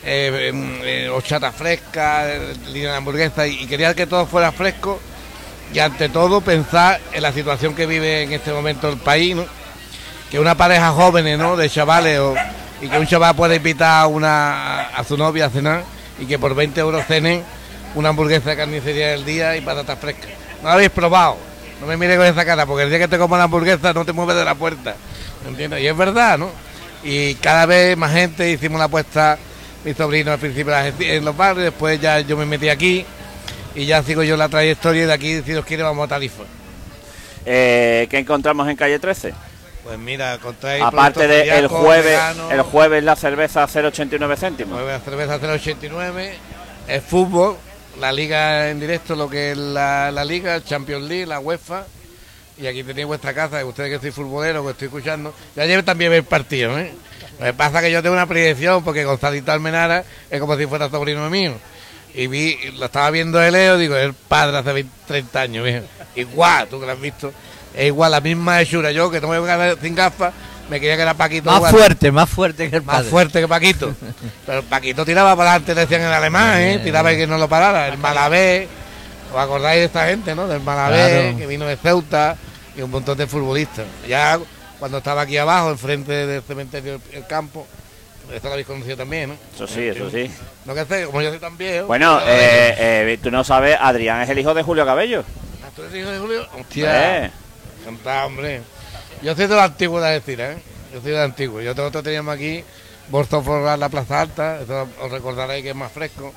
eh, em, eh, horchata fresca, línea de hamburguesa, y, quería que todo fuera fresco y ante todo pensar en la situación que vive en este momento el país, ¿no? que una pareja jóvenes, ¿no? De chavales, y que un chaval pueda invitar a, una, a su novia a cenar y que por 20 euros cenen una hamburguesa de carnicería del día y patatas frescas. No lo habéis probado, no me mire con esa cara, porque el día que te comas la hamburguesa no te mueves de la puerta, ¿me entiendes? Y es verdad, ¿no? Y cada vez más gente hicimos la apuesta, mi sobrino al principio en los barrios, después ya yo me metí aquí y ya sigo yo la trayectoria y de aquí, si Dios quiere, vamos a Tarifa. Eh, ¿Qué encontramos en calle 13? Pues mira, contraéis Aparte del el celíacos, jueves, veganos, el jueves la cerveza 0,89 céntimos. Mueve la cerveza 089, el fútbol, la liga en directo, lo que es la, la liga, Champions League, la UEFA. Y aquí tenéis vuestra casa, ustedes que sois futboleros, que estoy escuchando. Ya ayer también ver partido, ¿eh? Lo que pasa es que yo tengo una predicción, porque Gonzalito Almenara es como si fuera sobrino mío. Y vi, lo estaba viendo de Leo, digo, es el padre hace 20, 30 años, viejo. Igual, tú que lo has visto. Es igual, la misma hechura. Yo, que no me voy a sin gafas, me quería que era Paquito. Más igual. fuerte, más fuerte que el Más padre. fuerte que Paquito. [LAUGHS] Pero Paquito tiraba para adelante, decían en alemán, ¿eh? Tiraba y que no lo parara. El Malabé, ¿os acordáis de esta gente, no? Del Malabé, Claro. que vino de Ceuta y un montón de futbolistas. Ya cuando estaba aquí abajo, enfrente del cementerio El Campo, esto lo habéis conocido también, ¿no? Eso sí, eso sí. No que sé, como yo soy tan viejo. Bueno, pero- eh, eh, tú no sabes, Adrián es el hijo de Julio Cabello. Ah, ¿Tú eres hijo de Julio? Hostia. Eh, Cantá, hombre. Yo soy de los antiguos de decir, ¿eh? Yo soy de los antiguos. Yo nosotros teníamos aquí Bolso Forrar la Plaza Alta, eso os recordaréis que es más fresco.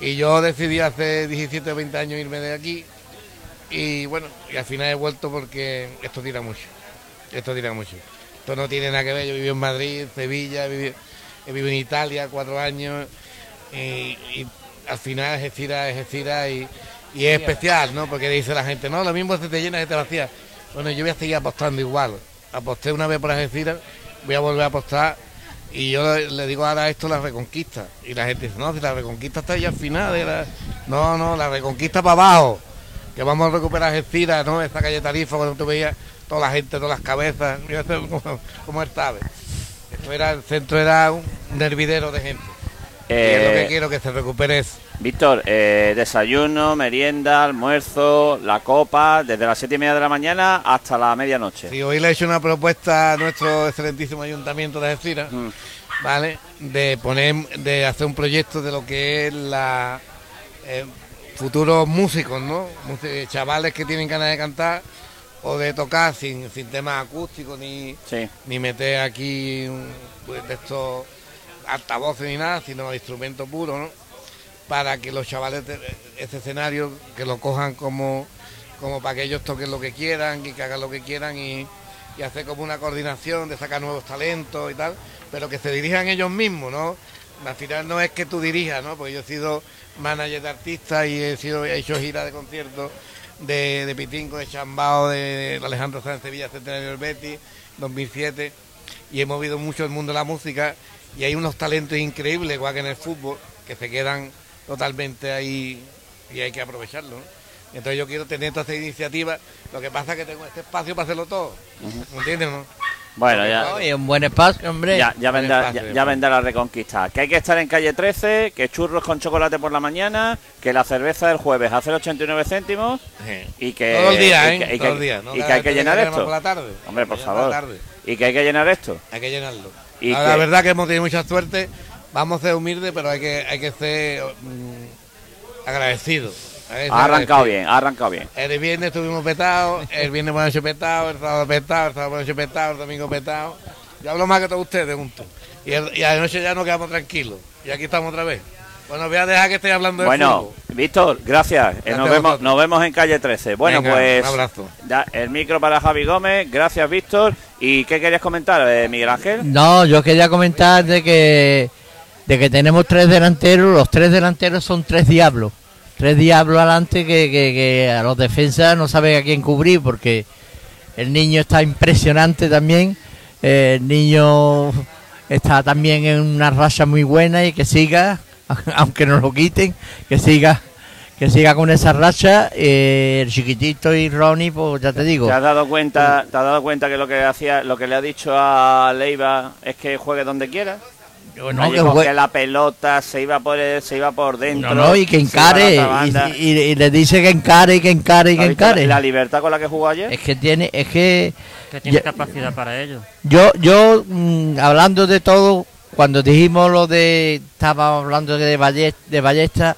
Y yo decidí hace 17 o 20 años irme de aquí. Y bueno, y al final he vuelto porque esto tira mucho. Esto tira mucho. Esto no tiene nada que ver. Yo viví en Madrid, Sevilla, he vivido en Italia cuatro años. Y, al final es estira, es estira y, y es especial, ¿no? Porque dice la gente, no, lo mismo se te llena, se te vacía. Bueno, yo voy a seguir apostando igual. Aposté una vez por Algeciras, voy a volver a apostar. Y yo le, digo ahora esto la reconquista. Y la gente dice, no, si la reconquista está ya al final. de No, no, la reconquista para abajo. Que vamos a recuperar Algeciras, ¿no? Esta calle Tarifa, cuando tú veías toda la gente, todas las cabezas. Mira esto como, como él sabe. Esto era, el centro era un hervidero de gente. y es lo eh, que quiero, que se recupere. Víctor, eh, desayuno, merienda, almuerzo, la copa, desde las siete y media de la mañana hasta la medianoche. Sí, hoy le he hecho una propuesta a nuestro excelentísimo ayuntamiento de Algeciras, Mm. ¿vale? De poner, de hacer un proyecto de lo que es la eh, futuros músicos, ¿no? Chavales que tienen ganas de cantar o de tocar sin, sin temas acústicos ni, Sí. ni meter aquí un, pues, de estos altavoces ni nada, sino instrumento puro, ¿no? Para que los chavales de este escenario que lo cojan como, como para que ellos toquen lo que quieran y que hagan lo que quieran y, y hacer como una coordinación de sacar nuevos talentos y tal, pero que se dirijan ellos mismos, ¿no? Al final no es que tú dirijas, ¿no? Porque yo he sido manager de artistas y he sido he hecho giras de conciertos de, de Pitinco, de Chambao, de, de Alejandro Sánchez Sevilla, Centenario del Betis, 2007, y he movido mucho el mundo de la música y hay unos talentos increíbles, igual que en el fútbol, que se quedan totalmente ahí y hay que aprovecharlo. ¿no? Entonces yo quiero tener todas estas iniciativas, lo que pasa es que tengo este espacio para hacerlo todo, ¿me entiendes? No? Bueno, ya, Oye, un buen espacio, hombre. ya, vendrá, espacio, ya, vendrá la reconquista. Que hay que estar en calle 13, que churros con chocolate por la mañana, que la cerveza del jueves a 0,89 céntimos y que, Todo el día, y ¿eh? que- y Todo que- el día. ¿no? y que hay que llenar esto. por la tarde. Hombre, por la favor. tarde. Y que hay que llenar esto. Hay que llenarlo. Y la que- verdad que hemos tenido mucha suerte. Vamos a ser humildes, pero hay que, hay que ser mm, agradecidos. Ha arrancado bien, ha arrancado bien. El viernes estuvimos petados, el viernes hemos hecho petado, el sábado petado, el sábado hemos hecho petado, el domingo petado. Yo hablo más que todos ustedes juntos. Y, el- y a la noche ya nos quedamos tranquilos. Y aquí estamos otra vez. Bueno, voy a dejar que esté hablando de Bueno, fútbol. Víctor, gracias. Eh, Gracias nos, vemos, nos vemos en calle 13. Bueno, Venga, pues un abrazo. ya, el micro para Javi Gómez. Gracias, Víctor. ¿Y qué querías comentar, eh, Miguel Ángel? No, yo quería comentar de que de que tenemos tres delanteros, los tres delanteros son tres diablos. Tres diablos adelante que, que, que a los defensas no saben a quién cubrir porque el niño está impresionante también. Eh, el niño está también en una racha muy buena y que siga, [LAUGHS] aunque nos lo quiten, que siga que siga con esa racha. eh, el chiquitito y Ronnie, pues ya te digo. ¿Te has dado cuenta, te has dado cuenta que lo que hacía, lo que le ha dicho a Leiva es que juegue donde quiera? No, que la pelota, se iba por el- se iba por dentro. No, no, y que encare, y, y- y le dice que encare, y que encare, y que ¿Has visto encare. La, la libertad con la que jugó ayer. Es que tiene, es que Que tiene Ya- capacidad para ello. yo, yo mm, hablando de todo, cuando dijimos lo de, estábamos hablando de Ballesta, de Ballesta,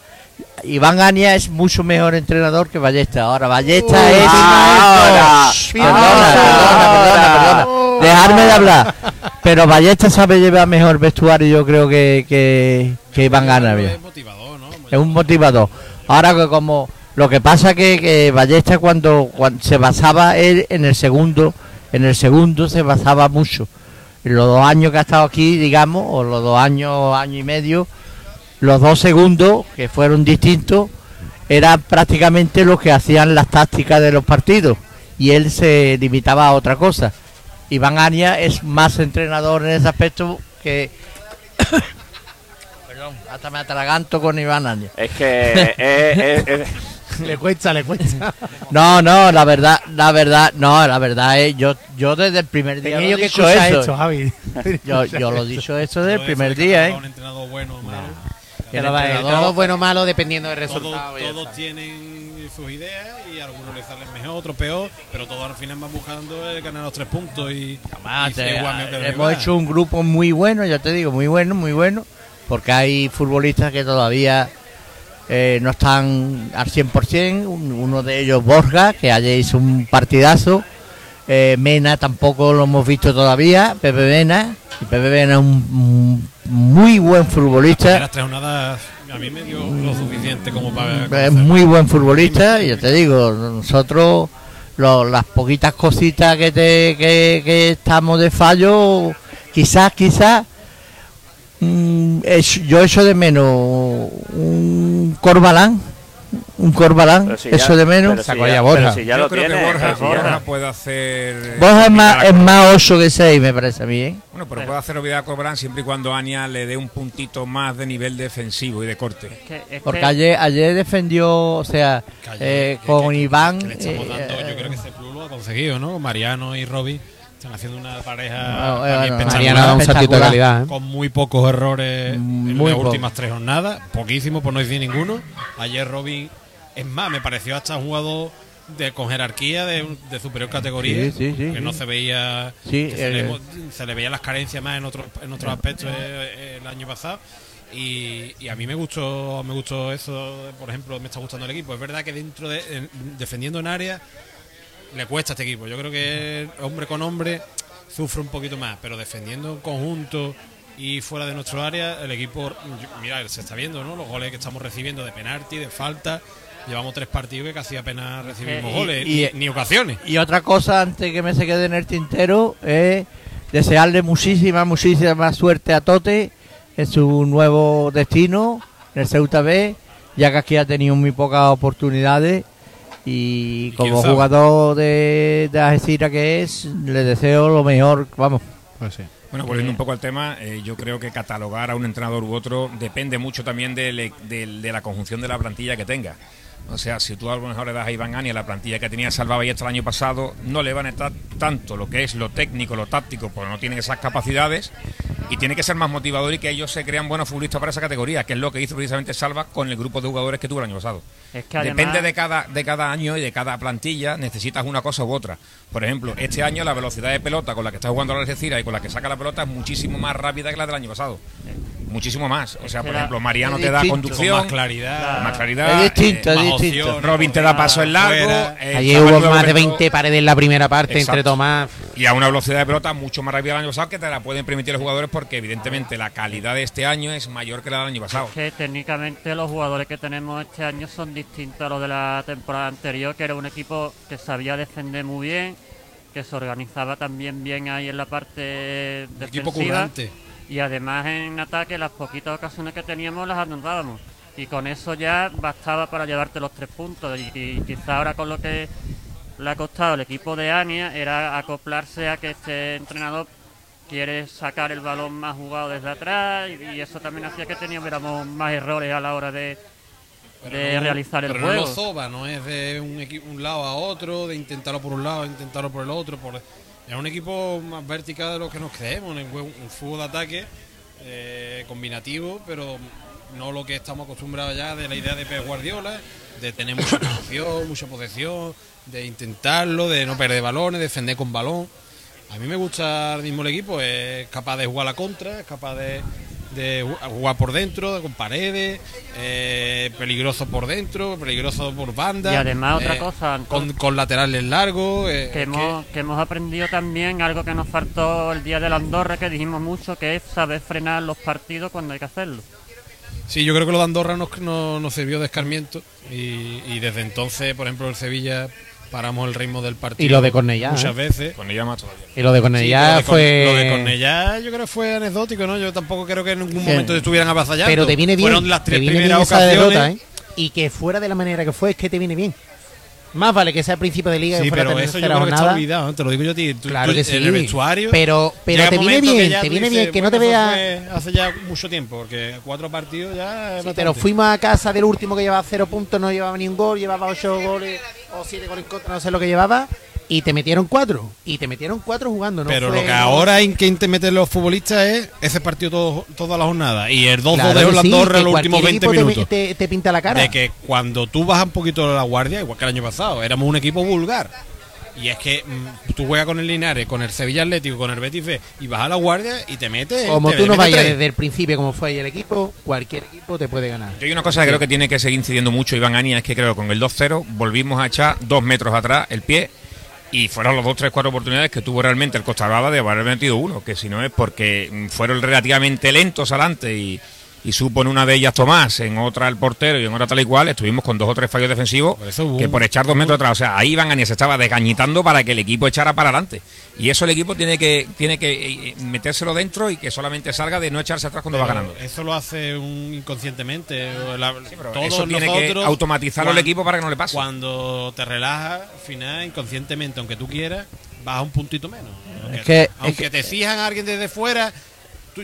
Iván Ania es mucho mejor entrenador que Ballesta. Ahora Ballesta es ahora, Shh, perdona, perdona, perdona, perdona. Dejarme de hablar. Pero Ballesta sabe llevar mejor vestuario, yo creo que, que, que Iván Ania. Es motivador, ¿no? es un motivador. Ahora que como lo que pasa que, que Ballesta cuando, cuando se basaba él en el segundo, en el segundo se basaba mucho. En los dos años que ha estado aquí, digamos, o los dos años, año y medio, los dos segundos que fueron distintos eran prácticamente los que hacían las tácticas de los partidos y él se limitaba a otra cosa. Iván Ania es más entrenador en ese aspecto que [COUGHS] Perdón, hasta me atraganto con Iván Ania. Es que eh, eh, eh, [LAUGHS] Le cuesta, le cuesta. [LAUGHS] No, no, la verdad, la verdad, no, la verdad es, yo, yo desde el primer día Tenía lo que dicho escuchar eso. esto, Javi. Yo, yo lo he dicho eso desde el primer día, ¿eh? Un entrenador bueno o El el entrenador- bueno o malo dependiendo del resultado. todos tienen sus ideas y a algunos les salen mejor, otros peor, pero todos al final van buscando el ganar los tres puntos y, Además, te- hemos hecho un grupo muy bueno, ya te digo, muy bueno, muy bueno, porque hay futbolistas que todavía eh, no están al 100%, un- uno de ellos Borja, que ayer hizo un partidazo, eh, Mena tampoco lo hemos visto todavía, Pepe Mena, y Pepe Mena es un, un muy buen Las futbolista. primeras tres jornadas a mí me dio lo suficiente como para Es muy buen futbolista y yo te digo, nosotros lo- las poquitas cositas que, te, que, que estamos de fallo, quizás, quizás, mm, yo echo de menos un Corbalán, un Corbalán, pero si eso ya- de menos. pero si Sacó ya- ya Borja. pero si ya Yo lo creo tiene, que Borja, pero si ya- Borja puede hacer. Vos es olvidar más, es más 8 que 6, me parece a mí, ¿eh? Bueno, pero puede hacer olvidar a Corbalán siempre y cuando Ania le dé un puntito más de nivel defensivo y de corte. Es que, es Porque que- ayer, ayer defendió, o sea, ayer- eh, con que- Iván. que le estamos eh, dando, yo creo que ese plus lo ha conseguido, ¿no? Mariano y Robbie están haciendo una pareja Ah, Mariano un saltito de calidad, ¿eh? con muy pocos errores en Muy las poco. últimas tres jornadas, poquísimo por no decir ninguno. Ayer Robin, es más, me pareció hasta un jugador de, con jerarquía de, de superior categoría, Sí, sí, sí, que no se veía, que se, le, se le veía las carencias más en otros en otros aspectos eh, eh, el año pasado. Y, y a mí me gustó me gustó eso, por ejemplo, me está gustando el equipo. Es verdad que dentro de en- defendiendo en área le cuesta a este equipo. Yo creo que hombre con hombre sufre un poquito más, pero defendiendo en conjunto y fuera de nuestro área, el equipo, mira, se está viendo, ¿no? Los goles que estamos recibiendo de penalti, de falta. Llevamos tres partidos que casi apenas recibimos y- goles, y- ni, ni ocasiones. Y otra cosa, antes que me se quede en el tintero, es desearle muchísima, muchísima suerte a Tote en su nuevo destino, en el Ceuta B, ya que aquí ha tenido muy pocas oportunidades. Y ¿Y quién como jugador de, de Algeciras que es, le deseo lo mejor, vamos. Pues sí. Bueno, volviendo un poco al tema, eh, yo creo que catalogar a un entrenador u otro depende mucho también del- de, la conjunción de la plantilla que tenga. O sea, si tú a lo mejor le das a Iván Ani a la plantilla que tenía Salva Ballesta el año pasado, no le van a estar tanto lo que es lo técnico, lo táctico, porque no tienen esas capacidades y tiene que ser más motivador y que ellos se crean buenos futbolistas para esa categoría, que es lo que hizo precisamente Salva con el grupo de jugadores que tuvo el año pasado. es que además- Depende de cada, de cada año y de cada plantilla, necesitas una cosa u otra. Por ejemplo, este año la velocidad de pelota con la que está jugando la Algeciras y con la que saca la pelota es muchísimo más rápida que la del año pasado. Muchísimo más. O sea, por ejemplo, Mariano es te da conducción, más claridad, más claridad. Es distinto, eh, es más distinto. opciones, Robin te da paso en largo. eh, Allí hubo más de que entró- 20 paredes en la primera parte entre. Tomás. Y a una velocidad de pelota mucho más rápida del año pasado que te la pueden permitir los jugadores porque evidentemente la calidad de este año es mayor que la del año pasado. que técnicamente los jugadores que tenemos este año son distintos a los de la temporada anterior, que era un equipo que sabía defender muy bien, que se organizaba también bien ahí en la parte Un equipo defensiva currante. Y además en ataque las poquitas ocasiones que teníamos las anotábamos y con eso ya bastaba para llevarte los tres puntos y, y quizá ahora con lo que le ha costado el equipo de Ania era acoplarse a que este entrenador quiere sacar el balón más jugado desde atrás y, y eso también hacía que teníamos más errores a la hora de, Pero de no- realizar el pero juego. no lo soba, no es de un, lado a otro, de intentarlo por un lado, intentarlo por el otro. Por... Es un equipo más vertical de lo que nos creemos, un fútbol de ataque eh, combinativo, pero no lo que estamos acostumbrados ya de la idea de Pep Guardiola, de tener mucha posesión, [COUGHS] mucha posesión, de intentarlo, de no perder balones, defender con balón. A mí me gusta ahora mismo el equipo, es capaz de jugar a la contra, es capaz de, de ju- jugar por dentro, con paredes, eh, peligroso por dentro, peligroso por banda. Y además otra eh, cosa, con, con laterales largos. eh, que hemos, que hemos aprendido también algo que nos faltó el día de la Andorra, que dijimos mucho, que es saber frenar los partidos cuando hay que hacerlo. Sí, yo creo que lo de Andorra nos, nos, nos sirvió de escarmiento y, y desde entonces, por ejemplo, el Sevilla paramos el ritmo del partido. Y lo de Cornellá, Muchas ¿eh? veces. Con ella más todavía. Y lo de Sí, Cornellá fue. Lo de Cornellá yo creo que fue anecdótico, ¿no? Yo tampoco creo que en ningún Sí. momento estuvieran avasallando. Pero te viene bien. Fueron las tres primeras ocasiones. derrota, ¿eh? Y que fuera de la manera que fue, es que te viene bien. Más vale que sea al principio de liga Sí, que fuera pero la eso yo creo que está olvidado, te lo digo yo a ti. Tú- Claro tú que sí. En el vestuario. Pero, pero te viene bien, te viene dices, bien, que no te fue Hace ya mucho tiempo, porque cuatro partidos ya. Sí, pero fuimos a casa del último que llevaba cero puntos, no llevaba ni un gol, llevaba ocho goles o siete goles en contra, no sé lo que llevaba, y te metieron cuatro. Y te metieron cuatro jugando, ¿no? Pero fue- lo que ahora hay que meten los futbolistas es ese partido todo, toda la jornada. Y el 2-2 Claro de que sí, que los últimos cualquier 20 equipo te- minutos. Te, te pinta la cara. De que cuando tú bajas un poquito la guardia, igual que el año pasado, éramos un equipo vulgar. Y es que mm, tú juegas con el Linares, con el Sevilla Atlético, con el Betis B, y bajas la guardia y te metes. Como te tú no vayas desde el principio como fue ahí el equipo, cualquier equipo te puede ganar. Yo hay una cosa que creo que tiene que seguir incidiendo mucho Iván Ania, es que creo que con el 2-0 volvimos a echar dos metros atrás el pie y fueron los dos, tres, cuatro oportunidades que tuvo realmente el Costa Brava de haber metido uno, que si no es porque fueron relativamente lentos adelante y, y supo en una de ellas Tomás, en otra el portero y en otra tal y cual, estuvimos con dos o tres fallos defensivos Por eso hubo que por echar dos metros atrás, o sea, ahí Iván Ania se estaba desgañitando para que el equipo echara para adelante. Y eso el equipo tiene que tiene que eh, metérselo dentro y que solamente salga de no echarse atrás cuando va ganando. Eso lo hace un inconscientemente. la- pero todos eso tiene que nosotros, automatizarlo el equipo para que no le pase. Cuando te relajas, al final, inconscientemente, aunque tú quieras, baja un puntito menos. Aunque, que- es aunque que- te fijas a alguien desde fuera,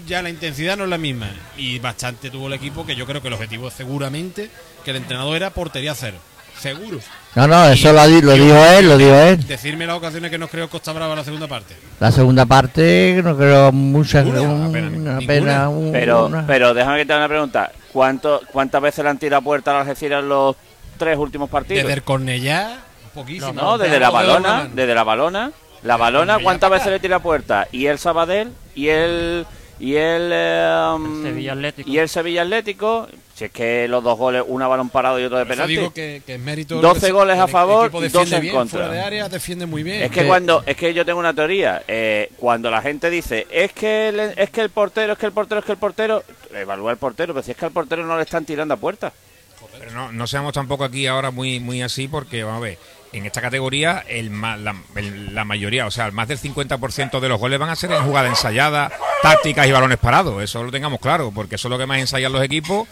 ya la intensidad no es la misma. Y bastante tuvo el equipo, que yo creo que el objetivo seguramente, que el entrenador era portería cero. Seguro. No, no, eso Y- lo, dijo él, lo dijo él. Decirme las ocasiones que nos creó Costa Brava en la segunda parte. La segunda parte, no creo muchas. Ninguna, un- apenas, una ninguna. pena, un- Pero, una. pero déjame que te haga una pregunta. ¿Cuánto, ¿Cuántas veces le han tirado a puerta al Algeciras en los tres últimos partidos? Desde el Cornellá, poquísimo. No, desde la balona, desde la balona. La balona, ¿cuántas veces le tira a puerta? Y el Sabadell, y el y el, eh, um, El Sevilla Atlético. y el Sevilla Atlético. Si es que los dos goles, una balón parado y otro de penalti. digo que, que es mérito. 12 el- goles a favor equipo y defiende 12 en bien, contra. Fuera de área defiende muy bien. Es que cuando es que yo tengo una teoría, eh, cuando la gente dice es que el, es que el portero, es que el portero, es que el portero, evalúa el portero, pero si es que al portero no le están tirando a puerta. Pero no, no seamos tampoco aquí ahora muy, muy así porque, vamos a ver, en esta categoría el, la, la mayoría, o sea, más del 50% de los goles van a ser en jugada ensayada, tácticas y balones parados. Eso lo tengamos claro, porque eso es lo que más ensayan los equipos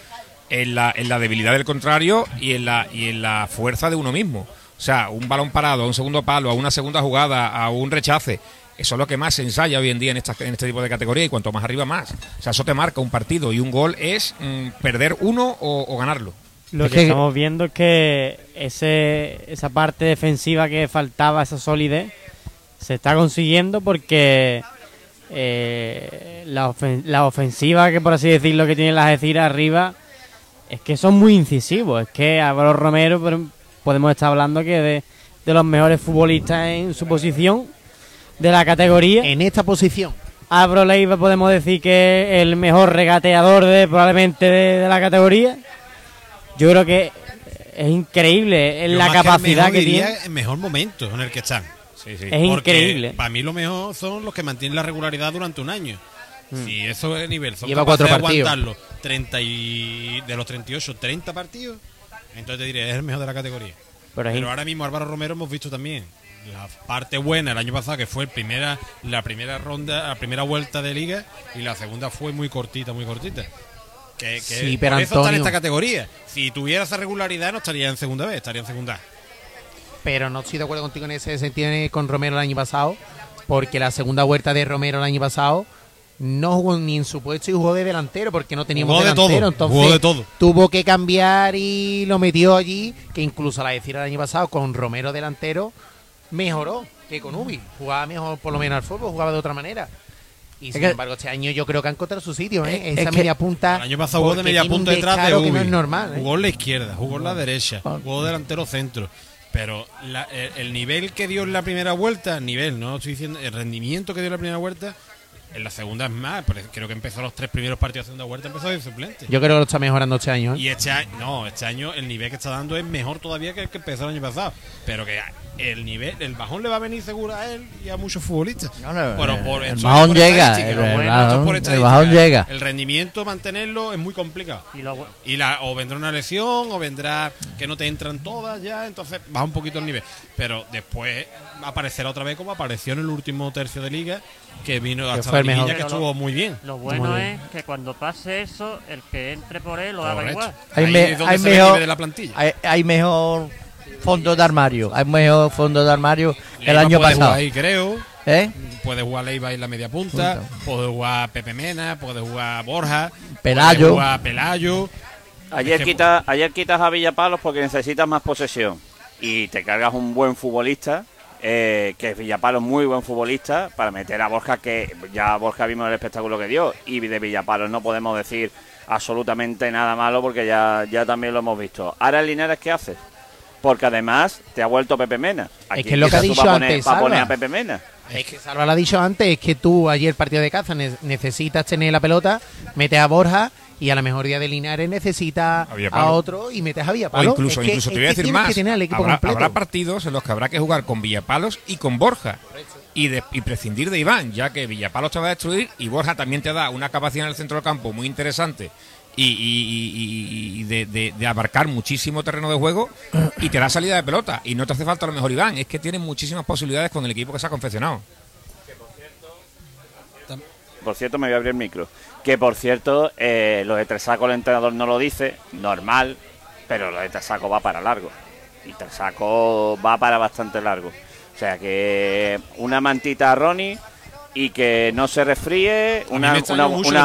en la, en la debilidad del contrario y en, la, y en la fuerza de uno mismo. O sea, un balón parado, a un segundo palo, a una segunda jugada, a un rechace. Eso es lo que más se ensaya hoy en día en, esta- en este tipo de categoría y cuanto más arriba más. O sea, eso te marca un partido y un gol es mm, perder uno o ganarlo. Lo Es que que- estamos viendo es que ese, esa parte defensiva que faltaba, esa solidez, se está consiguiendo porque eh, la, ofen- la ofensiva, que por así decirlo, que tiene las Algeciras arriba, es que son muy incisivos. Es que Álvaro Romero pero podemos estar hablando que de, de los mejores futbolistas en su posición de la categoría. En esta posición. Álvaro Leiva podemos decir que es el mejor regateador de probablemente de, de la categoría. Yo creo que es increíble en Yo la capacidad mejor que diría tiene. el mejor momento en el que están. Es Porque increíble. Para mí lo mejor son los que mantienen la regularidad durante un año. Si eso es el nivel, son Lleva capaces cuatro de partidos. aguantarlo 30 y, de los 38, 30 partidos, entonces te diré, es el mejor de la categoría. Pero es ahora mismo Álvaro Romero hemos visto también la parte buena el año pasado, que fue el primera, la primera ronda, la primera vuelta de liga, y la segunda fue muy cortita, muy cortita. Que, que Sí, pero por eso está en esta categoría. Si tuviera esa regularidad no estaría en segunda vez, estaría en segunda. Pero no estoy de acuerdo contigo en ese sentido con Romero el año pasado. porque la segunda vuelta de Romero el año pasado no jugó ni en su puesto y jugó de delantero porque no teníamos Jugó de delantero. todo, entonces jugó de todo. tuvo que cambiar y lo metió allí, que incluso a la decir el año pasado con Romero delantero mejoró que con Ubi. Jugaba mejor por lo menos al fútbol, jugaba de otra manera. Y sin que- embargo, este año yo creo que ha encontrado su sitio, ¿eh? Es- Esa es que- media punta. El año pasado jugó de media punta detrás de Ubi. no es normal, ¿eh? Jugó en la izquierda, jugó en la derecha, jugó delantero centro. Pero la- el, el nivel que dio en la primera vuelta, nivel, no estoy diciendo, el rendimiento que dio en la primera vuelta, en la segunda es más. pero creo que empezó los tres primeros partidos de segunda vuelta, empezó de suplente. Yo creo que lo está mejorando este año, ¿eh? Y este año, no, este año el nivel que está dando es mejor todavía que el que empezó el año pasado. Pero que el nivel, el bajón le va a venir seguro a él y a muchos futbolistas. No, no, Pero el- por- el bajón por llega, el- bajón- el llega. El rendimiento mantenerlo es muy complicado. Y lo bu- Y la, o vendrá una lesión, o vendrá que no te entran todas ya, entonces baja un poquito el nivel. Pero después aparecerá otra vez como apareció en el último tercio de liga, que vino hasta el mejor. liguilla, que estuvo muy bien. Lo bueno Muy es que cuando pase eso, el que entre por él lo haga igual. Hay, Ahí me- es donde hay se ve el mejor, nivel de la plantilla. hay, hay mejor fondo de armario. Hay mejor fondo de armario el Leiva año puede pasado. jugar ahí, creo. ¿Eh? Puede jugar Leiva en la media punta, Punta. puede jugar Pepe Mena, puede jugar Borja, Pelayo. puede jugar Pelayo. Ayer, que- quita, ayer quitas a Villapalos porque necesitas más posesión y te cargas un buen futbolista, eh, que es Villapalos muy buen futbolista, para meter a Borja, que ya Borja vimos el espectáculo que dio, y de Villapalos no podemos decir absolutamente nada malo porque ya, ya también lo hemos visto. Ahora el Linares, ¿qué haces? Porque además te ha vuelto Pepe Mena. ¿A Es que es lo que ha dicho para poner, antes, para poner a Salva. Pepe Mena? Es que Salva lo ha dicho antes, es que tú ayer partido de caza ne- necesitas tener la pelota, metes a Borja y a la mejor día de Linares necesitas A otro y metes a O Villapalo. incluso, Es que- incluso te es voy a que decir más. que tener al equipo habrá, completo. habrá partidos en los que habrá que jugar con Villapalos y con Borja. Y, de- y prescindir de Iván, ya que Villapalos te va a destruir y Borja también te da una capacidad en el centro del campo muy interesante y, y- de, abarcar muchísimo terreno de juego y te da salida de pelota. Y no te hace falta a lo mejor Iván, es que tiene muchísimas posibilidades con el equipo que se ha confeccionado. Por cierto, me voy a abrir el micro. Que por cierto, eh, lo de Tresaco el entrenador no lo dice, normal, pero lo de Tresaco va para largo. Y Tresaco va para bastante largo. O sea que una mantita a Ronnie y que no se mí una,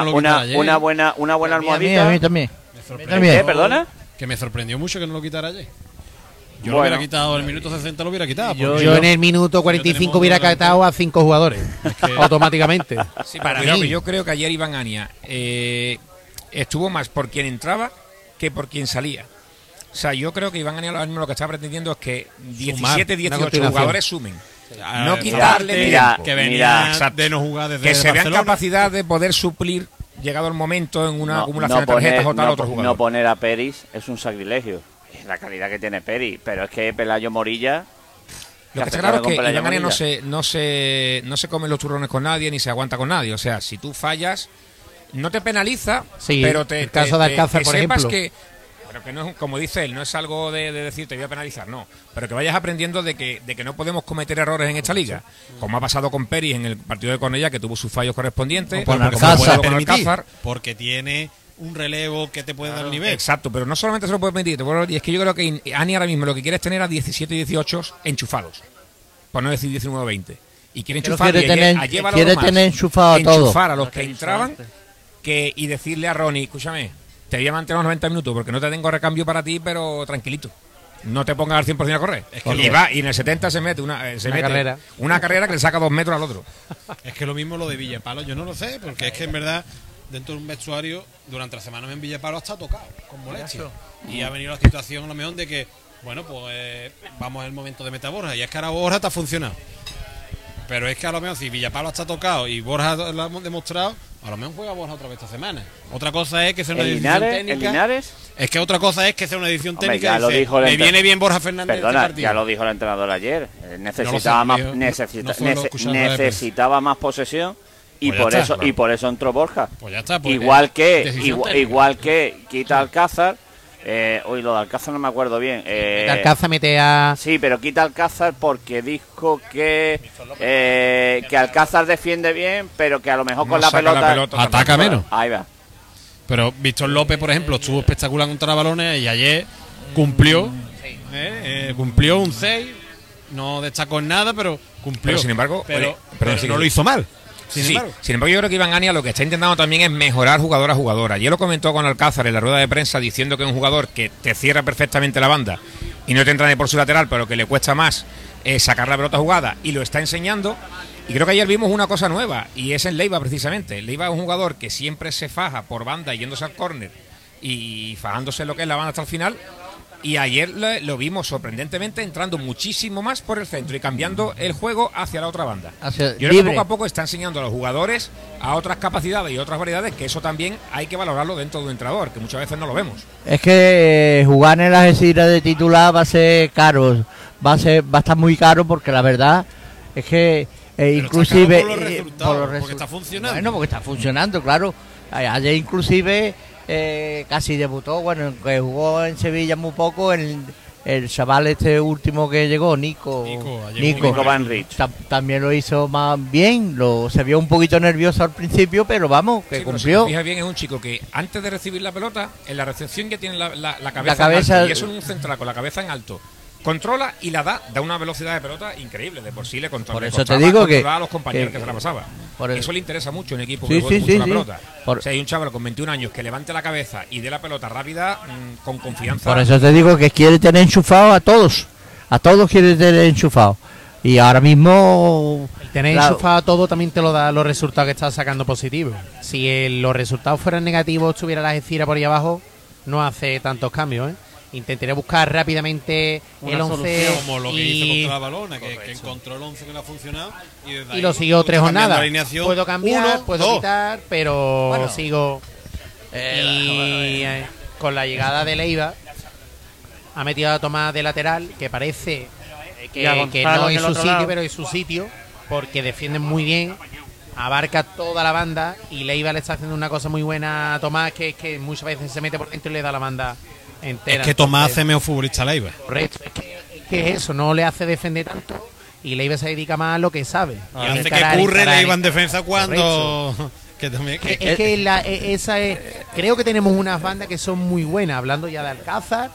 una, lo buena, una buena almohadita. a mí también. ¿Qué? sorprendió, ¿Perdona? Que me sorprendió mucho que no lo quitara ayer. Yo lo Bueno. hubiera quitado, el minuto 60 lo hubiera quitado. Yo- en el minuto 45 tenemos hubiera catado a cinco jugadores, [LAUGHS] que- automáticamente. Sí, Para cuidado, mí. yo creo que ayer Iván Ania eh, estuvo más por quien entraba que por quien salía. O sea, yo creo que Iván Ania mismo lo que está pretendiendo es que 17, una 18 continuación. jugadores sumen. Ah, no quitarle Mira, tiempo. que venía Mira, de no jugar desde Que se vean capacidad de poder suplir, llegado el momento, en una No- acumulación no de tarjetas poner- o tal no otro jugador. no poner a Peris es un sacrilegio. Es La calidad que tiene Peris. Pero es que Pelayo Morilla. Lo que está claro es que Iván no se, no, se, no se come los turrones con nadie ni se aguanta con nadie. O sea, si tú fallas, no te penaliza, Sí, pero te. el caso te- de te- Alcázar, por sepas ejemplo. que. Pero que no es, como dice él, no es algo de, de decir te voy a penalizar, no. Pero que vayas aprendiendo de que, de que no podemos cometer errores en esta liga. Como ha pasado con Peris en el partido de Cornella, que tuvo sus fallos correspondientes. con Alcázar. con Alcázar. porque tiene un relevo que te puede dar el nivel. Exacto, pero no solamente se lo puede permitir. te puedo- Y es que yo creo que Ani ahora mismo lo que quiere es tener a 17 y 18 enchufados. Por no decir 19 o 20. Y quiere enchufar quiere y a- tener- a quiere tener enchufado a todos. Enchufar a los que entraban que, y decirle a Ronnie, escúchame, te voy a mantener los 90 minutos porque no te tengo recambio para ti, pero tranquilito. No te pongas al 100% a correr. Es que y lo- va, y en el 70 se mete una, eh, se Una mete carrera. una carrera que le saca dos metros al otro. Es que lo mismo lo de Villapalo, yo no lo sé, porque es que en verdad, dentro de un vestuario, durante la semana en Villapalo está tocado, con molestia. Y ha venido la situación, a lo mejor, de que, bueno, pues eh, vamos al momento de meter a Borja, y es que ahora Borja te ha funcionado. Pero es que a lo mejor si Villapalo está tocado y Borja lo hemos demostrado, a lo mejor juega Borja otra vez esta semana. Otra cosa es que sea una ¿El decisión Linares? ¿El técnica. Linares? Es que otra cosa es que sea una edición Hombre, técnica ya y lo dice, dijo el me viene bien Borja Fernández este Perdona, partido. ya lo dijo el entrenador ayer. Eh, Necesitaba, sé, más, yo necesita- no nece- necesitaba más posesión y Pues por está, eso claro. y por eso entró Borja. Pues ya está. pues, igual que igual, igual que quita Alcázar. Eh, uy, lo de Alcázar no me acuerdo bien. Eh, Alcázar mete a. Sí, pero quita Alcázar porque dijo que eh, que Alcázar defiende bien, pero que a lo mejor No con la pelota, Ataca menos. Ahí va. Pero Víctor López, por ejemplo, estuvo espectacular contra balones y ayer cumplió. ¿eh? Eh, cumplió un 6. No destacó en nada, pero cumplió. Pero, sin embargo, pero, oye, pero sí, no lo hizo mal. Sin sí, embargo. sin embargo, yo creo que Iván Ania lo que está intentando también es mejorar jugador a jugador. Ayer lo comentó con Alcázar en la rueda de prensa diciendo que es un jugador que te cierra perfectamente la banda y no te entra ni por su lateral, pero que le cuesta más eh, sacar la pelota jugada y lo está enseñando. Y creo que ayer vimos una cosa nueva y es en Leiva precisamente. Leiva es un jugador que siempre se faja por banda yéndose al córner y fajándose lo que es la banda hasta el final. Y ayer lo, lo vimos sorprendentemente entrando muchísimo más por el centro y cambiando el juego hacia la otra banda. Hacia- Yo creo que libre. poco a poco está enseñando a los jugadores a otras capacidades y otras variedades que eso también hay que valorarlo dentro de un entrenador, que muchas veces no lo vemos. Es que eh, jugar en la Algeciras de titular va a ser caro, va a ser va a estar muy caro porque la verdad es que eh, inclusive por los eh, resultados, porque resu- está funcionando. Bueno, porque está funcionando, claro. A- Ayer inclusive eh, casi debutó, bueno, que jugó en Sevilla muy poco el, el chaval este último que llegó, Nico. Nico, ayer Nico. Nico Van Rich. Ta- también lo hizo más bien, lo se vio un poquito nervioso al principio, pero vamos, que Sí, cumplió. Si bien, es un chico que antes de recibir la pelota, en la recepción ya tiene la, la- la cabeza, La cabeza- en alto, y eso en un central con la cabeza en alto. Controla y la da, da una velocidad de pelota increíble. De por sí le controla. Por eso te digo que- controlar a los compañeros que, que- se la pasaba. por el- eso le interesa mucho en equipo Sí, que sí, mucho sí, la sí. pelota. Por- O sea, hay un chaval con 21 años que levante la cabeza y dé la pelota rápida mm, con confianza. Por eso te digo que quiere tener enchufado a todos. A todos quiere tener enchufado. Y ahora mismo. Tener claro, enchufado todo también te lo da los resultados que estás sacando positivos. Si el- los resultados fueran negativos, estuviera la Algeciras por ahí abajo, no hace tantos cambios, ¿eh? Intentaré buscar rápidamente Una el 11 solución, Como lo que y, hizo contra la balona, que, que encontró el 11 que le ha funcionado y, desde y ahí, lo siguió tres jornadas. Puedo cambiar, uno, puedo dos. quitar, pero Bueno. sigo. eh, y eh, con la llegada de Leiva, ha metido a Tomás de lateral, que parece que, no en es su sitio, lado. pero es su sitio, porque defiende muy bien, abarca toda la banda, y Leiva le está haciendo una cosa muy buena a Tomás, que es que muchas veces se mete por dentro y le da la banda entera. Es que Tomás hace mejor futbolista Leiva. Correcto, es que, es que eso no le hace defender tanto, y Leiva se dedica más a lo que sabe. Y a hace que encarar, curre encarar, Leiva en defensa cuando. [LAUGHS] Que también, que- que- es que la- e- esa es, creo que tenemos unas bandas que son muy buenas, hablando ya de Alcázar.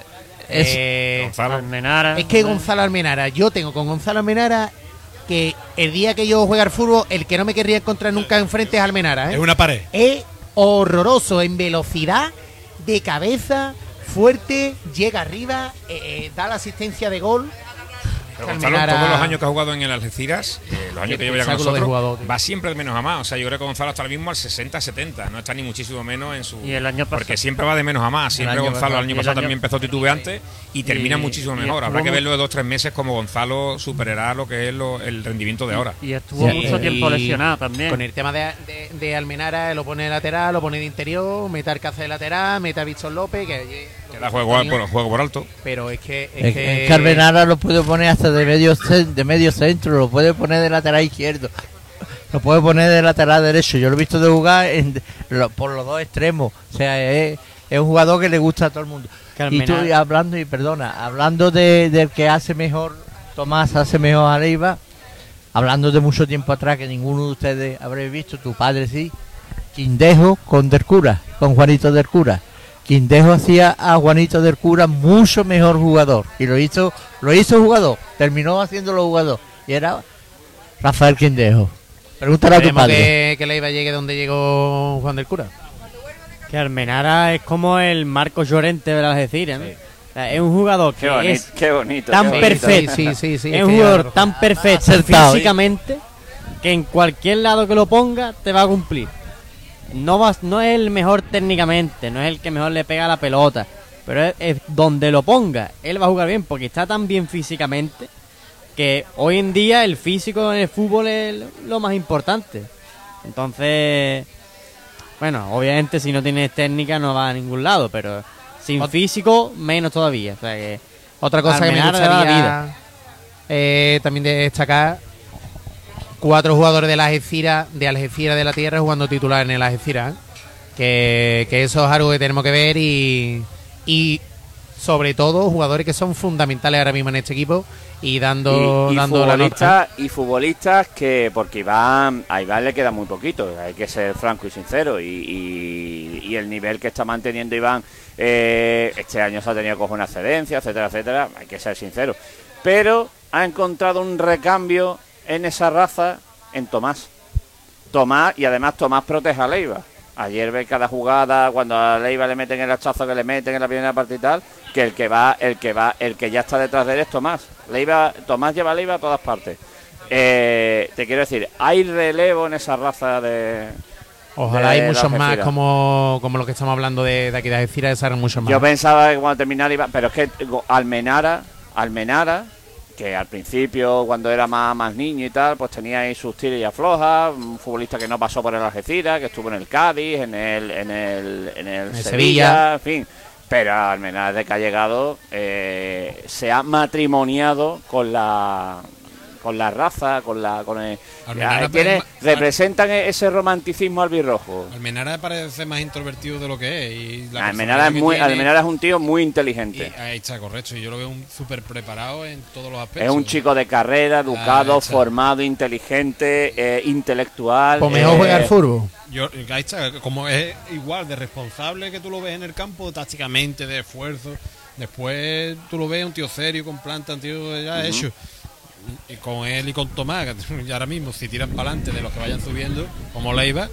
Es- eh, Gonzalo. Almenara. es que Gonzalo Almenara, yo tengo con Gonzalo Almenara que el día que yo juegue al fútbol, el que no me querría encontrar nunca enfrente es Almenara. ¿eh? es una pared. Es horroroso en velocidad, de cabeza, fuerte, llega arriba, eh, eh, da la asistencia de gol. Pero Gonzalo, todos los años que ha jugado en el Algeciras, eh, los años que lleva ya con nosotros, jugador, va siempre de menos a más. O sea, yo creo que Gonzalo está ahora mismo al 60-70, no está ni muchísimo menos en su. Y el año pasado- Porque siempre va de menos a más. Siempre año Gonzalo el año el pasado año- también empezó titubeante y termina y- muchísimo mejor. Habrá que verlo de dos o tres meses como Gonzalo superará lo que es lo- el rendimiento de ahora. Y estuvo Sí, mucho y- tiempo lesionado también. Con el tema de, de- de Almenara, lo pone de lateral, lo pone de interior, mete a Alcácer de lateral, mete a Víctor López, que, que Que da juego por, juego por alto. pero es que es que- lo puede poner hasta de medio, de medio centro, lo puede poner de lateral izquierdo, lo puede poner de lateral derecho. Yo lo he visto de jugar en- lo- por los dos extremos. O sea, es, es un jugador que le gusta a todo el mundo. Y tú hablando, y perdona, hablando de, del que hace mejor, Tomás hace mejor a Leiva, hablando de mucho tiempo atrás que ninguno de ustedes habréis visto, tu padre sí, Quindejo con Del Cura, con Juanito Del Cura. Quindejo hacía a Juanito del Cura mucho mejor jugador y lo hizo, lo hizo jugador, terminó haciéndolo jugador y era Rafael Quindejo. Pregúntale a tu padre. que, que Leiva llegue donde llegó Juan del Cura. Que Almenara es como el Marco Llorente de las sea, es un jugador Qué que bonito, es qué bonito. tan qué bonito. perfecto. Sí, sí, sí, es es un jugador tan perfecto ¿eh? físicamente que en cualquier lado que lo ponga te va a cumplir. No, va, no es el mejor técnicamente, no es el que mejor le pega la pelota, pero es, es donde lo ponga, él va a jugar bien porque está tan bien físicamente que hoy en día el físico en el fútbol es lo más importante. Entonces, bueno, obviamente si no tienes técnica no va a ningún lado, pero sin Ot- físico menos todavía. O sea que Otra cosa que me da la gustaría eh, también de destacar cuatro jugadores de la Algeciras de Algeciras de la Tierra jugando titular en el Algeciras ¿eh? que, que eso es algo que tenemos que ver y, y sobre todo jugadores que son fundamentales ahora mismo en este equipo y dando y, y dando la nota futbolistas, y futbolistas que, porque Iván, a Iván le queda muy poquito, hay que ser franco y sincero. Y, y- el nivel que está manteniendo Iván, eh, este año se ha tenido coger una excedencia, etcétera, etcétera, hay que ser sincero. Pero ha encontrado un recambio en esa raza en Tomás. Tomás, y además Tomás protege a Leiva. Ayer ve cada jugada, cuando a Leiva le meten el hachazo que le meten en la primera parte y tal, que el que va, el que va, el que ya está detrás de él es Tomás. Leiva, Tomás lleva a Leiva a todas partes. Eh, te quiero decir, hay relevo en esa raza de. Ojalá de hay muchos más como, como lo que estamos hablando de, de aquí de Algeciras, Sara, muchos más. Yo pensaba que cuando terminara iba, pero es que Almenara, Almenara, que al principio cuando era más, más niño y tal, pues tenía ahí sus tiras y aflojas, un futbolista que no pasó por el Algeciras, que estuvo en el Cádiz, en el, en el, en el En Sevilla, Sevilla. en fin. Pero Almenara desde que ha llegado eh, se ha matrimoniado con la con la raza, con la con el, Almenara ya, tiene- parece- representan e- ese romanticismo albirrojo. Almenara parece más introvertido de lo que es. Y la Almenara es muy tiene- Almenara es un tío muy inteligente. y ahí está, correcto. Y yo lo veo un súper preparado en todos los aspectos. Es un chico de carrera, educado, ahí está. formado, inteligente, eh, intelectual. Pues mejor eh, juega al fútbol. Yo, ahí está, como es igual de responsable que tú lo ves en el campo, tácticamente, de esfuerzo. Después tú lo ves un tío serio, con planta, un tío ya hecho. Y con él y con Tomás, que [LAUGHS] y ahora mismo, si tiran para adelante de los que vayan subiendo, como Leiva,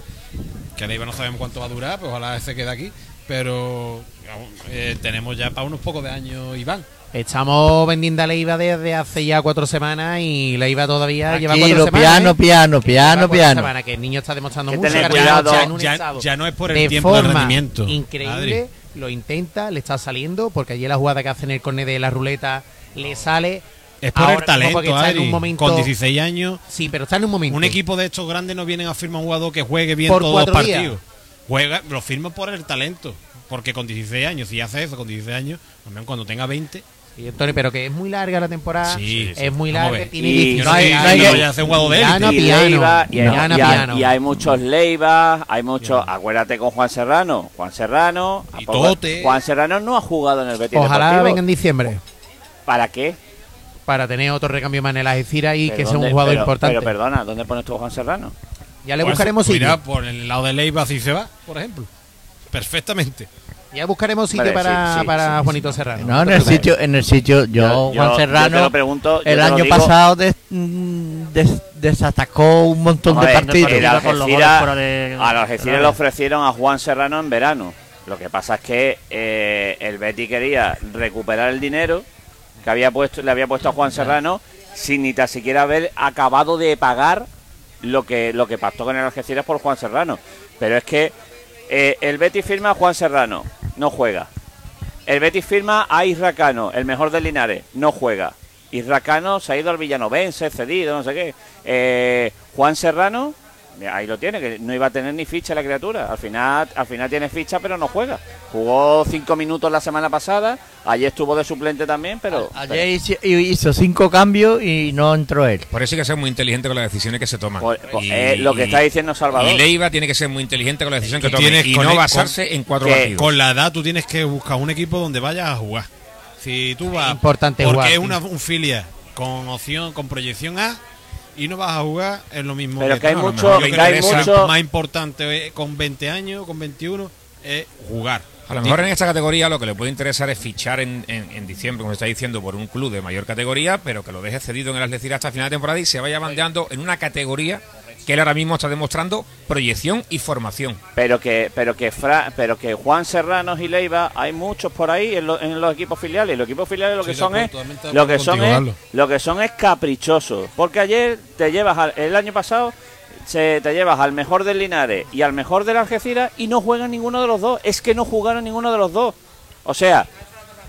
que Leiva no sabemos cuánto va a durar, pues ojalá se quede aquí. Pero eh, tenemos ya para unos pocos de años Iván. Estamos vendiendo a Leiva desde hace ya cuatro semanas y Leiva todavía lleva cuatro semanas. piano, ¿eh? piano, piano, piano. semanas, que el niño está demostrando Que mucho cuidado, ya en un ya, ya no es por el de tiempo de rendimiento. increíble, Adri. lo intenta, le está saliendo, porque ayer la jugada que hace en el córner de la ruleta le sale. Es por Ahora el talento, en Adri. un momento- Con 16 años, Sí, pero está en un momento. Un equipo de estos grandes no vienen a firmar un jugador que juegue bien Por todos los días. partidos. Juega, lo firma por el talento. Porque con 16 años, si hace eso con 16 años, también cuando tenga 20, Sí, Antonio, pero que es muy larga la temporada. Sí, sí. Es muy larga. Tiene Y- 19 no hay- Piano, y piano. Y, y y muchos Leivas, hay muchos. Acuérdate con Juan Serrano. Juan Serrano. Y ¿a poco- Tote. Juan Serrano no ha jugado en el Betis Ojalá Deportivo. venga en diciembre ¿Para qué? Para tener otro recambio más en el Algeciras y que sea un ¿dónde- jugador pero- importante. Pero perdona, ¿dónde pones tú a Juan Serrano? ya le Pues, buscaremos pues mira, sitio. por el lado de Leiva si se va, por ejemplo. Perfectamente. Ya buscaremos sitio Vale, para, sí, sí, para sí, Juanito sí. Serrano. No, en el sitio, en el sitio, yo, Juan yo Serrano, te lo pregunto, yo el año digo. pasado des- mm, des- desatacó un montón de partidos. el Con los de- a los Algeciras le ofrecieron a Juan Serrano en verano. Lo que pasa es que eh, el Betty quería recuperar el dinero que había puesto, le había puesto a Juan Serrano sin ni tan siquiera haber acabado de pagar lo que lo que pactó con el Algeciras por Juan Serrano. Pero es que eh, el Betis firma a Juan Serrano, no juega. El Betis firma a Isracano, el mejor del Linares, no juega. Isracano se ha ido al Villanovense, cedido, no sé qué. Eh, Juan Serrano, ahí lo tiene, que no iba a tener ni ficha la criatura. Al final, al final tiene ficha, pero no juega. Jugó cinco minutos la semana pasada, ayer estuvo de suplente también, pero... Ayer hizo, hizo cinco cambios y no entró él. Por eso hay que ser muy inteligente con las decisiones que se toman. Pues, pues, Y- eh, lo que está diciendo Salvador. Y Leiva tiene que ser muy inteligente con la decisión que tome tienes y con no el- basarse en cuatro que- partidos. Con la edad tú tienes que buscar un equipo donde vayas a jugar. Si tú vas importante porque jugar, es una, un filial con opción, con proyección A y no vas a jugar, es lo mismo. Pero que hay mucho- que hay interesa mucho- más importante eh, con 20 años, con 21, es jugar. A lo mejor en esta categoría lo que le puede interesar es fichar en, en- en diciembre, como se está diciendo, por un club de mayor categoría, pero que lo deje cedido en el Algeciras hasta final de temporada y se vaya bandeando en una categoría que él ahora mismo está demostrando proyección y formación. Pero que, pero que Fra- pero que Juan Serrano y Leiva hay muchos por ahí en, lo- en los equipos filiales. Los equipos filiales lo que Sí, son es lo que son es lo que son es caprichosos. Porque ayer te llevas al- el año pasado se, te llevas al mejor del Linares y al mejor del Algeciras y no juegan ninguno de los dos. Es que no jugaron ninguno de los dos. O sea,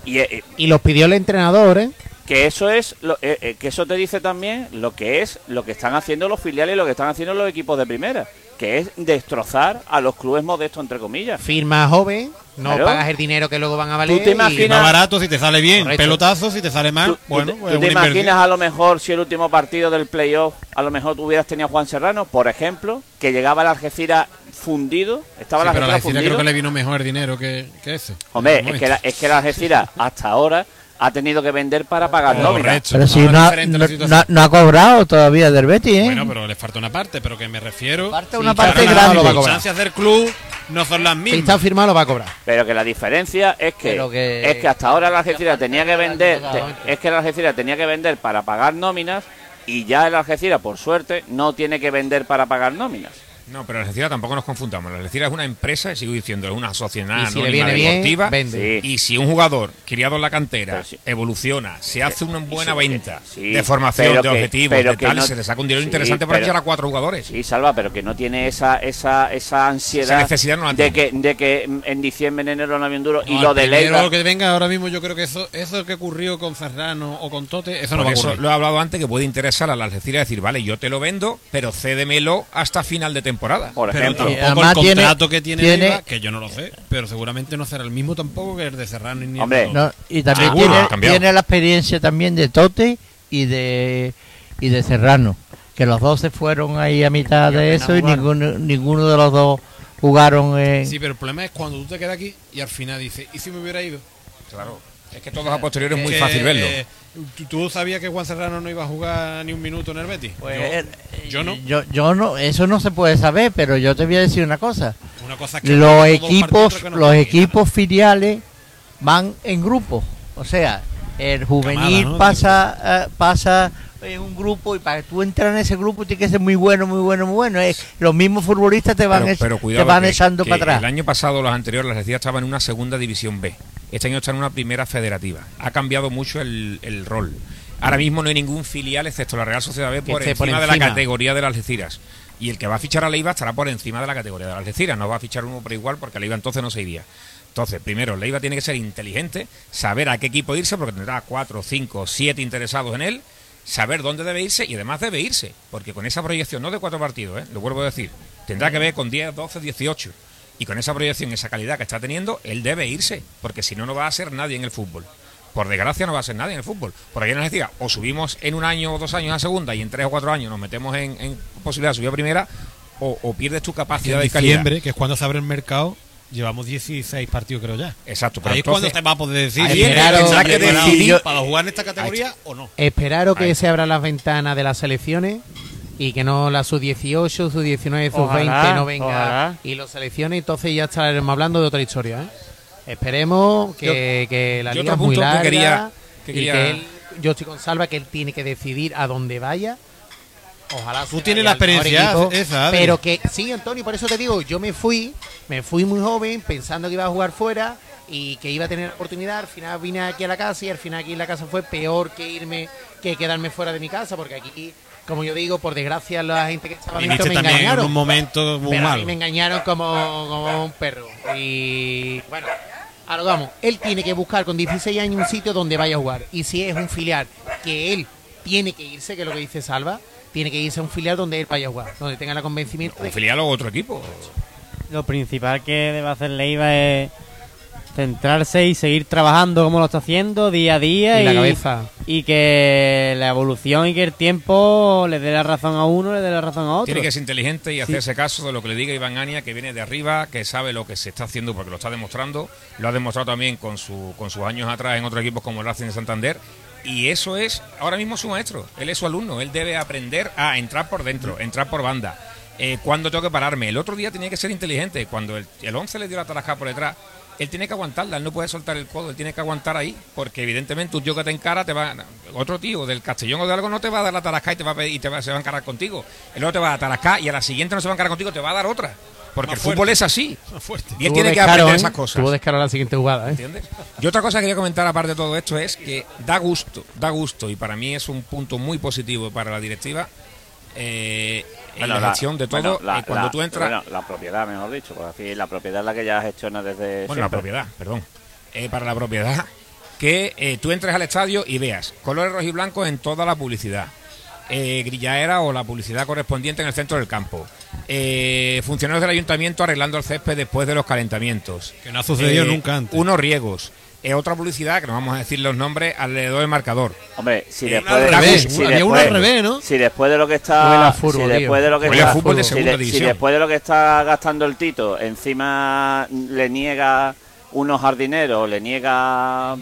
y, eh, Y los pidió el entrenador, ¿eh? Que eso es lo, eh, eh, que eso te dice también lo que es lo que están haciendo los filiales y lo que están haciendo los equipos de primera que es destrozar a los clubes modestos entre comillas Firma joven, no Claro. pagas el dinero que luego van a valer. te y- imaginas- Y más barato si te sale bien, Correcto. pelotazo si te sale mal, ¿Tú, tú bueno, te, tú te inversión. imaginas a lo mejor si el último partido del playoff a lo mejor tú hubieras tenido a Juan Serrano por ejemplo que llegaba el Algeciras fundido estaba Sí, el pero a la Algeciras Algeciras fundido creo que le vino mejor dinero que, que eso. hombre es que, la, es que el Algeciras hasta ahora ha tenido que vender para pagar nómina Correcto. Pero si no, ha- diferente la no, situación. no- no ha cobrado todavía del Betis, ¿eh? Bueno, pero le falta una parte, pero que me refiero. Falta una parte grande. Las circunstancias del club no son las Si mismas. está firmado, lo va a cobrar. Pero que la diferencia es que, es que hasta ahora la Algeciras tenía que vender, te- es que la Algeciras tenía que vender para pagar nóminas y ya el Algeciras, por suerte, no tiene que vender para pagar nóminas. No, pero la Algeciras tampoco nos confundamos. La Algeciras es una empresa, y sigo diciendo, es una sociedad Y si anónima viene bien, deportiva. vende. Sí. Y si un jugador criado en la cantera sí. evoluciona, se hace una buena sí, venta sí, de formación, de que- objetivos, de tal, no- se le saca un dinero sí, interesante para pero- echar a cuatro jugadores. Sí, Salva, pero que no tiene esa esa esa ansiedad Esa necesidad no la de que de que en diciembre, en enero no había un duro y lo de Leiva que venga ahora mismo, yo creo que eso, eso que ocurrió con Ferrano o con Tote, eso no va a eso ocurrir. lo he hablado antes que puede interesar a la Algeciras decir, vale, yo te lo vendo, pero cédemelo hasta final de temporada. Por Pero ejemplo. tampoco además el tiene- contrato que tiene, tiene- Leiva, que yo no lo sé, pero seguramente no será el mismo tampoco que el de Serrano y Hombre. No, y también Ah, tiene, tiene la experiencia también de Tote y de y de Serrano, que los dos se fueron ahí a mitad de eso y ninguno, ninguno de los dos jugaron en... Sí, pero el problema es cuando tú te quedas aquí y al final dices, ¿y si me hubiera ido? Claro. Es que todos a posteriori es muy Que, fácil verlo. eh, ¿tú, sabías que Juan Serrano no iba a jugar ni un minuto en el Betis? Pues, yo, eh, yo no. Yo, yo no, eso no se puede saber, pero yo te voy a decir una cosa. Una cosa que Los equipos, partidos que no los equipos filiales van en grupos. O sea, el juvenil Camada, ¿no? pasa, eh, pasa en un grupo y para que tú entrar en ese grupo tienes que ser muy bueno, muy bueno, muy bueno. Es, los mismos futbolistas te van, pero, te van que- echando que para atrás. El año pasado, los anteriores, la Algeciras estaba en una segunda división B. Este año está en una primera federativa. Ha cambiado mucho el, el rol. Ahora mismo no hay ningún filial, excepto la Real Sociedad B, por encima, por de la categoría de las Algeciras. Y el que va a fichar a Leiva estará por encima de la categoría de las Algeciras. No va a fichar uno por igual porque Leiva entonces no se iría. Entonces, primero, Leiva tiene que ser inteligente, saber a qué equipo irse, porque tendrá cuatro, cinco, siete interesados en él, saber dónde debe irse y además debe irse, porque con esa proyección, no de cuatro partidos, ¿eh? lo vuelvo a decir, tendrá que ver con 10, 12, 18. Y con esa proyección, esa calidad que está teniendo, él debe irse, porque si no, no va a ser nadie en el fútbol. Por desgracia no va a ser nadie en el fútbol. Por ahí nos decía, o subimos en un año o dos años a segunda y en tres o cuatro años nos metemos en, en posibilidad de subir a primera, o, o pierdes tu capacidad en de calidad. diciembre, que es cuando se abre el mercado, llevamos 16 partidos creo ya. Exacto, pero Ahí es cuando te va a poder decir que decidir- para jugar en esta categoría o no. Esperaros que Ahí. se abran las ventanas de las selecciones y que no la sub-18, sub-19, sub-20 Ojalá, no venga ojalá. y los selecciones, entonces ya estaremos hablando de otra historia. ¿eh? Esperemos que, que la liga es muy que larga quería- que y que él, yo estoy con Salva que él tiene que decidir a dónde vaya. Ojalá Tú tienes la experiencia equipo, esa, Adri. pero que sí, Antonio, por eso te digo, yo me fui, me fui muy joven pensando que iba a jugar fuera y que iba a tener oportunidad. Al final vine aquí a la casa y al final aquí en la casa fue peor que irme, que quedarme fuera de mi casa, porque aquí, como yo digo, por desgracia la gente que estaba dentro Viniste me también en engañaron. un momento muy Pero a mí malo. me engañaron como, como un perro. Y bueno, ahora vamos. Él tiene que buscar con 16 años un sitio donde vaya a jugar. Y si es un filial que él tiene que irse, que es lo que dice Salva, tiene que irse a un filial donde él vaya a jugar, donde tenga el convencimiento de un filial o otro equipo. Lo principal que debe hacer Leiva es centrarse y seguir trabajando como lo está haciendo día a día Y y, la cabeza. y que la evolución y que el tiempo le dé la razón a uno, le dé la razón a otro. Tiene que ser inteligente y hacerse caso de lo que le diga Iván Ania, que viene de arriba, que sabe lo que se está haciendo porque lo está demostrando. Lo ha demostrado también con, su, con sus años atrás en otros equipos como el Racing de Santander. Y eso es ahora mismo su maestro. Él es su alumno. Él debe aprender a entrar por dentro, entrar por banda. Eh, cuando tengo que pararme. El otro día tenía que ser inteligente. Cuando el, el 11 le dio la tarajada por detrás, él tiene que aguantarla. Él no puede soltar el codo. Él tiene que aguantar ahí. Porque evidentemente un tío que te encara, te va, otro tío del Castellón o de algo no te va a dar la tarasca y, te va a, pedir- y te va- se va a encarar contigo. El otro te va a tarascar y a la siguiente no se va a encarar contigo, te va a dar otra. Porque Más el fuerte. fútbol es así. [LAUGHS] Más fuerte. Y él Tuvo tiene que aprender esas cosas. Tuvo descaro la siguiente jugada, ¿eh? ¿Entiendes? Y otra cosa que quería comentar aparte de todo esto es que da gusto, da gusto, y para mí es un punto muy positivo para la directiva, eh, Bueno, la gestión de todo, bueno, la- eh, cuando la- tú entras... bueno, la propiedad, mejor dicho, porque así la propiedad es la que ya gestiona desde. Bueno, la propiedad, perdón. Eh, para la propiedad, que eh, tú entres al estadio y veas colores rojos y blancos en toda la publicidad. Eh, grillaera o la publicidad correspondiente en el centro del campo. Eh, funcionarios del ayuntamiento arreglando el césped después de los calentamientos. Que no ha sucedido Eh, nunca antes. Unos riegos. Eh, otra publicidad, que no vamos a decir los nombres, alrededor del marcador. Hombre, si Eh, después de, revés, si uno después- al revés, ¿no? Si después de lo que está furbo, si después de lo que está fútbol de si de- si después de lo que está gastando el Tito, encima le niega unos jardineros, le niega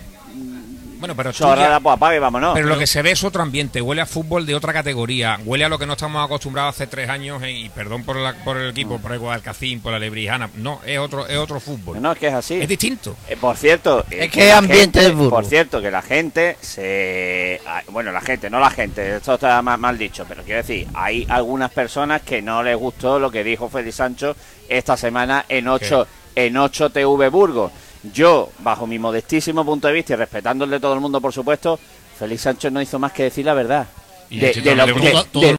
Bueno, pero tú Chorrada, ya- pues apague y vámonos. Pero lo que se ve es otro ambiente, huele a fútbol de otra categoría, huele a lo que no estamos acostumbrados hace tres años, eh, y perdón por, la- por el equipo, por el Guadalcacín, por la Lebrijana, no, es otro, es otro fútbol. No, es que es así. Es distinto. Eh, por cierto, eh, Es que la ambiente gente- de fútbol. Por cierto, que la gente se. ah, Bueno, la gente, no la gente, esto está mal, mal dicho, pero quiero decir, hay algunas personas que no les gustó lo que dijo Félix Sancho esta semana en 8, en 8 TV Burgos. Yo, bajo mi modestísimo punto de vista y respetando el de todo el mundo, por supuesto, Félix Sancho no hizo más que decir la verdad. Y De- de lo Todo- de-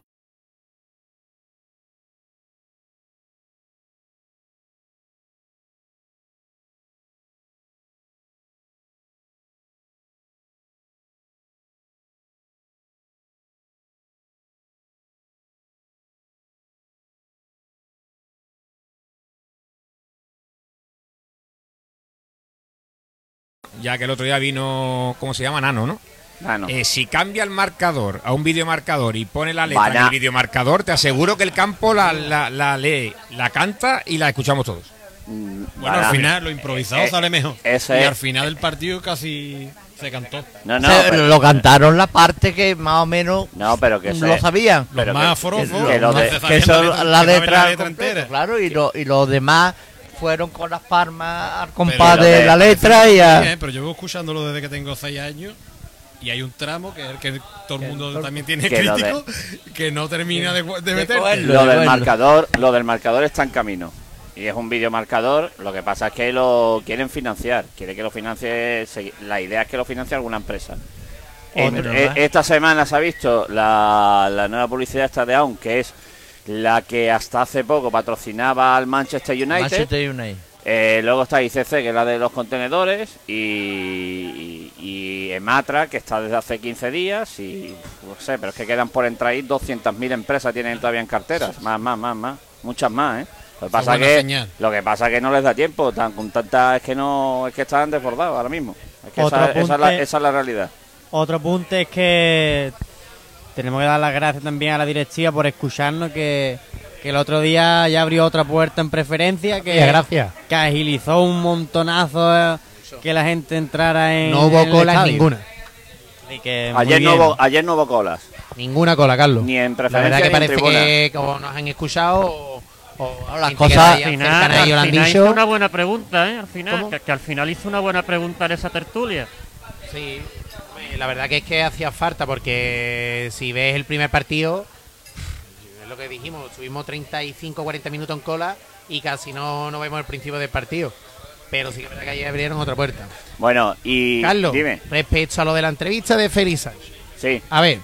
Ya que el otro día vino, ¿cómo se llama? Nano, ¿no? Ah, no. Eh, si cambia el marcador a un videomarcador y pone la letra Vaya. en el videomarcador, te aseguro que el campo la, la, la lee, la canta y la escuchamos todos. Mm, Bueno, al final lo improvisado Eh, sale mejor. ese y es- al final del partido casi se cantó. No, no, Se- pero, lo cantaron la parte que más o menos no, pero que lo sabían. Los Pero más que- forofos, que Que son letra- la letra, entera. claro, y, lo, y los demás fueron con las palmas al compás de la letra y a... Sí, pero yo vengo escuchándolo desde que tengo 6 años y hay un tramo que es el que todo el mundo también tiene que de- crítico que no termina de, de meter. lo del marcador, lo del marcador está en camino. Y es un videomarcador, lo que pasa es que lo quieren financiar, quiere que lo financie, la idea es que lo financie alguna empresa. En- eh, esta semana se ha visto la, la nueva publicidad esta de Aun, que es la que hasta hace poco patrocinaba al Manchester United. Manchester United. Eh, luego está ICC, que es la de los contenedores, y, y- y Ematra, que está desde hace 15 días, y no sé, pero es que quedan por entrar ahí 200.000 empresas tienen todavía en carteras, más, más, más, más, muchas más, ¿eh? Lo que pasa que señal. lo que pasa que no les da tiempo, tan, con tanta es que no es que están desbordados ahora mismo. Es que esa, esa es la, esa es la realidad. Otro punto es que tenemos que dar las gracias también a la directiva por escucharnos que, que el otro día ya abrió otra puerta en preferencia que, gracias. que agilizó un montonazo eh, que la gente entrara en No hubo en colas ninguna. Así que muy Ayer no, hubo, ayer no hubo colas, Ninguna cola, Carlos. ni en La preferencia verdad que parece tribuna. que como nos han escuchado o, o las cosas- Al final, al final dicho. hizo una buena pregunta, ¿eh? Al final, que, que al final hizo una buena pregunta en esa tertulia. Sí, la verdad que es que hacía falta porque si ves el primer partido, es lo que dijimos, estuvimos 35 40 minutos en cola y casi no, no vemos el principio del partido. Pero sí que es verdad que ayer abrieron otra puerta. Bueno, y Carlos, dime, respecto a lo de la entrevista de Sánchez. sí, A ver,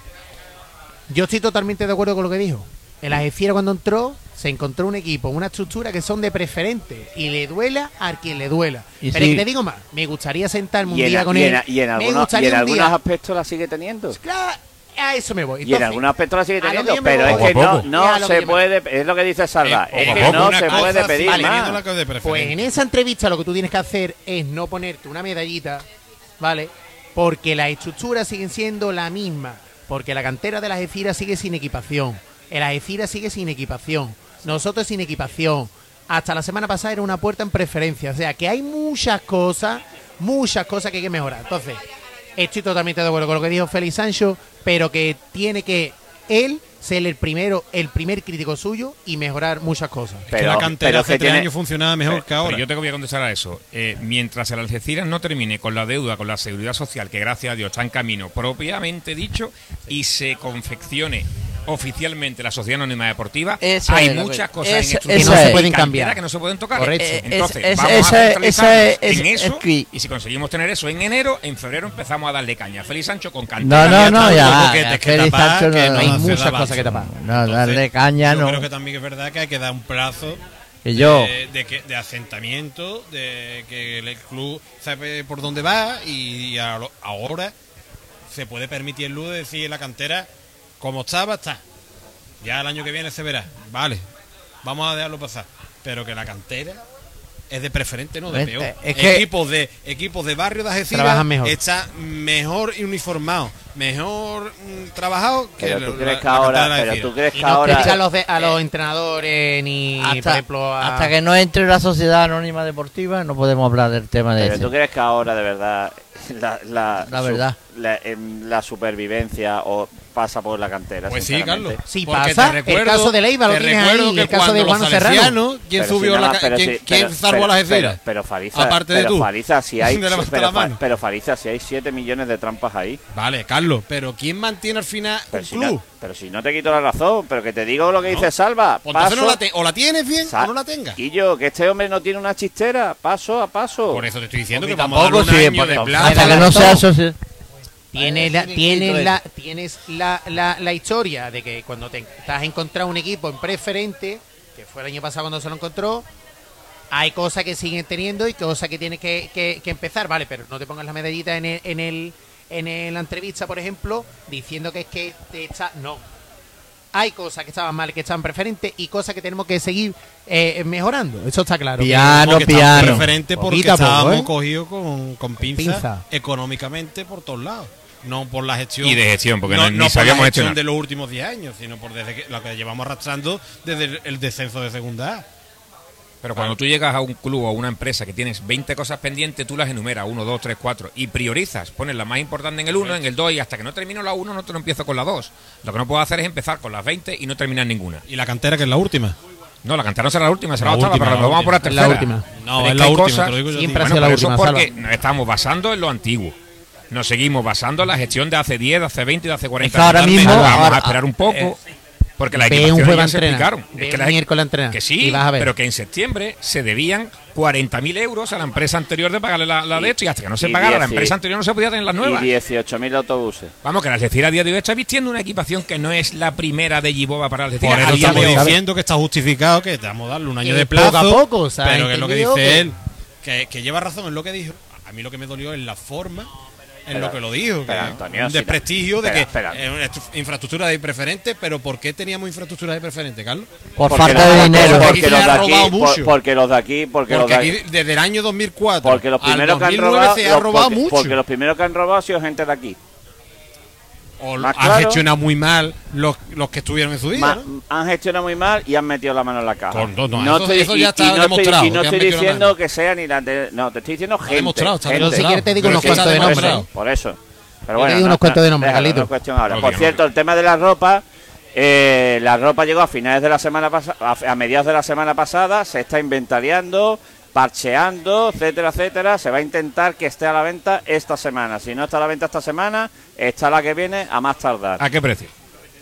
yo estoy totalmente de acuerdo con lo que dijo. El Algeciras cuando entró se encontró un equipo, una estructura que son de preferente y le duela a quien le duela. Y Pero sí. es que te digo más, me gustaría sentarme un y en, día con y él. en- y en me algunos, y en aspectos la sigue teniendo. Claro, a eso me voy. Y en Entonces, algunos aspectos la sigue teniendo, pero es que no, no que se puede, es lo que dice Salva, Eh, es poco que a poco, no se puede pedir vale, más. Pues en esa entrevista lo que tú tienes que hacer es no ponerte una medallita, ¿vale? Porque las estructuras siguen siendo la misma. Porque la cantera de las Algeciras sigue sin equipación. El Algeciras sigue sin equipación. Nosotros sin equipación. Hasta la semana pasada era una puerta en preferencia. O sea que hay muchas cosas, muchas cosas que hay que mejorar. Entonces, estoy totalmente de acuerdo con lo que dijo Félix Sancho, pero que tiene que él ser el primero, el primer crítico suyo y mejorar muchas cosas. Es que la cantera pero hace tres tiene- años funcionaba mejor que Pero ahora. yo te voy a contestar a eso. Eh, mientras el Algeciras no termine con la deuda, con la seguridad social, que gracias a Dios está en camino propiamente dicho, y se confeccione oficialmente la Sociedad Anónima Deportiva, Esa hay es muchas cosa. cosas Esa- en esa es. y pueden cambiar. que no se pueden tocar. Correcto. Eh, Entonces, es- vamos esa- a esa es- en es- eso es que- y si conseguimos tener eso en enero, en febrero empezamos a darle caña. Feliz Sancho con No, cantera. no, no, ya. ya, que tapar, Sancho que no- no hay muchas cosas que tapar. No, darle caña yo no. creo que también es verdad que hay que dar un plazo Que yo. de, de que- de asentamiento, de que el club sabe por dónde va y, a ahora se puede permitir el lujo de decir la cantera como estaba, está. Ya el año que viene se verá. Vale, vamos a dejarlo pasar. Pero que la cantera es de preferente, no de Eh, peor. eh, es que- equipos de equipos de barrio de Algeciras Trabajan mejor. está mejor uniformado, mejor mm, trabajado que Pero tú crees la- que la ahora, pero tú crees Y que no ahora a los, de- a los entrenadores ni, por hasta, ejemplo, a- hasta que no entre la sociedad anónima deportiva no podemos hablar del tema de Pero ese. tú crees que ahora de verdad la, la, La verdad. la, em, la supervivencia o pasa por la cantera. Pues sí? Carlos. Sí, Porque pasa. El caso de Leiva lo tienes recuerdo ahí, que el caso de Juan Serrano. ¿Quién Pero si subió nada la quién, sí, quién pero- salvó pero- a las Algeciras? Pero, pero Fariza, Aparte de pero tú. Fariza, si hay, [LAUGHS] pero, Fariza, si hay 7 millones de trampas ahí. Vale, Carlos, pero ¿quién mantiene al final Pero un si, club? no, pero si no te quito la razón, pero que te digo lo que dice Salva. Pues entonces no paso- la te- o la tienes bien o no la tengas. Y yo, que este hombre no tiene una chistera, paso a paso. Por eso te estoy diciendo que vamos a un año de porque plazo. Hasta que no sea Tienes, la, tienes, la, tienes la, la, la historia de que cuando te, te has encontrado un equipo en preferente, que fue el año pasado cuando se lo encontró, hay cosas que siguen teniendo y cosas que tienes que, que- que empezar, vale, pero no te pongas la medallita en el, en el en el- la entrevista, por ejemplo, diciendo que es que te está... No. Hay cosas que estaban mal, que estaban preferentes y cosas que tenemos que seguir eh, mejorando. Eso está claro. Piano, estábamos piano. preferente porque Poquito a poco, estábamos ¿eh? cogidos con, con Pinza. económicamente por todos lados. No por la gestión. Y de gestión, porque no- ni por sabíamos la gestión gestionar. de los últimos 10 años, sino por desde que, lo que llevamos arrastrando desde el, el descenso de segunda A. Pero cuando tú llegas a un club o a una empresa que tienes 20 cosas pendientes, tú las enumeras, 1, 2, 3, 4, y priorizas, pones la más importante en el 1, en el 2, y hasta que no termino la 1 no te lo empiezo con la 2. Lo que no puedo hacer es empezar con las 20 y no terminar ninguna. Y la cantera, que es la última. No, la cantera no será la última, será la, octava, última, pero la nos vamos por la última. Es la tercera. última. No, Pero es la última, cosas- te lo digo yo. Siempre ha Bueno, la pero eso última, porque Salva. nos estamos basando en lo antiguo. Nos seguimos basando en la gestión de hace 10, de hace 20 y de hace 40 Es que ahora años. mismo- Vamos ahora- a esperar un poco. eh, porque las Ve un ya se explicaron. Ve Es que un las- miércoles. Que Y sí, vas a ver. pero que en septiembre se debían 40.000 euros a la empresa anterior de pagarle la, la de esto y hasta que no se y pagara la empresa anterior no se podía tener las y nuevas. 18.000 autobuses. Vamos, que la Algeciras a día de hoy está vistiendo una equipación que no es la primera de Giboba para la Por eso a día estamos de hoy. diciendo que está justificado, que te vamos a darle un año de poco plazo. a poco, se ha pero que es lo que dice que- él, que, que lleva razón en lo que dijo. A mí lo que me dolió es la forma en Pero- lo que lo dijo. pero, que Antonio, un si desprestigio de espera, que espera. es infraestructura de preferente, pero ¿por qué teníamos infraestructura de preferente, Carlos? Por Porque falta los- de dinero. Aquí Porque los de aquí, por- porque los de aquí, porque, los de aquí aquí, desde el año 2004 porque los al primeros que han 2009 robado, se ha robado porque, mucho. porque los primeros que han robado ha sido gente de aquí. O más han claro. gestionado muy mal los, los que estuvieron en su día. Ma- ¿no? Han gestionado muy mal y han metido la mano en la caja. Con- no, no, eso- eso ya y- está y no demostrado, Estoy, y no estoy diciendo que sea ni la de, no, te estoy diciendo gente. demostrado, está gente. Si quieres te digo unos cuantos de nombres. Por eso. Pero bueno, te digo no- unos cuantos de nombres, Galito. ahora. Por cierto, el tema de la ropa, eh, la ropa llegó a finales de la semana pasada, a mediados de la semana pasada, se está inventariando, parcheando, etcétera, etcétera. Se va a intentar que esté a la venta esta semana. Si no está a la venta esta semana, está la que viene a más tardar. ¿A qué precio?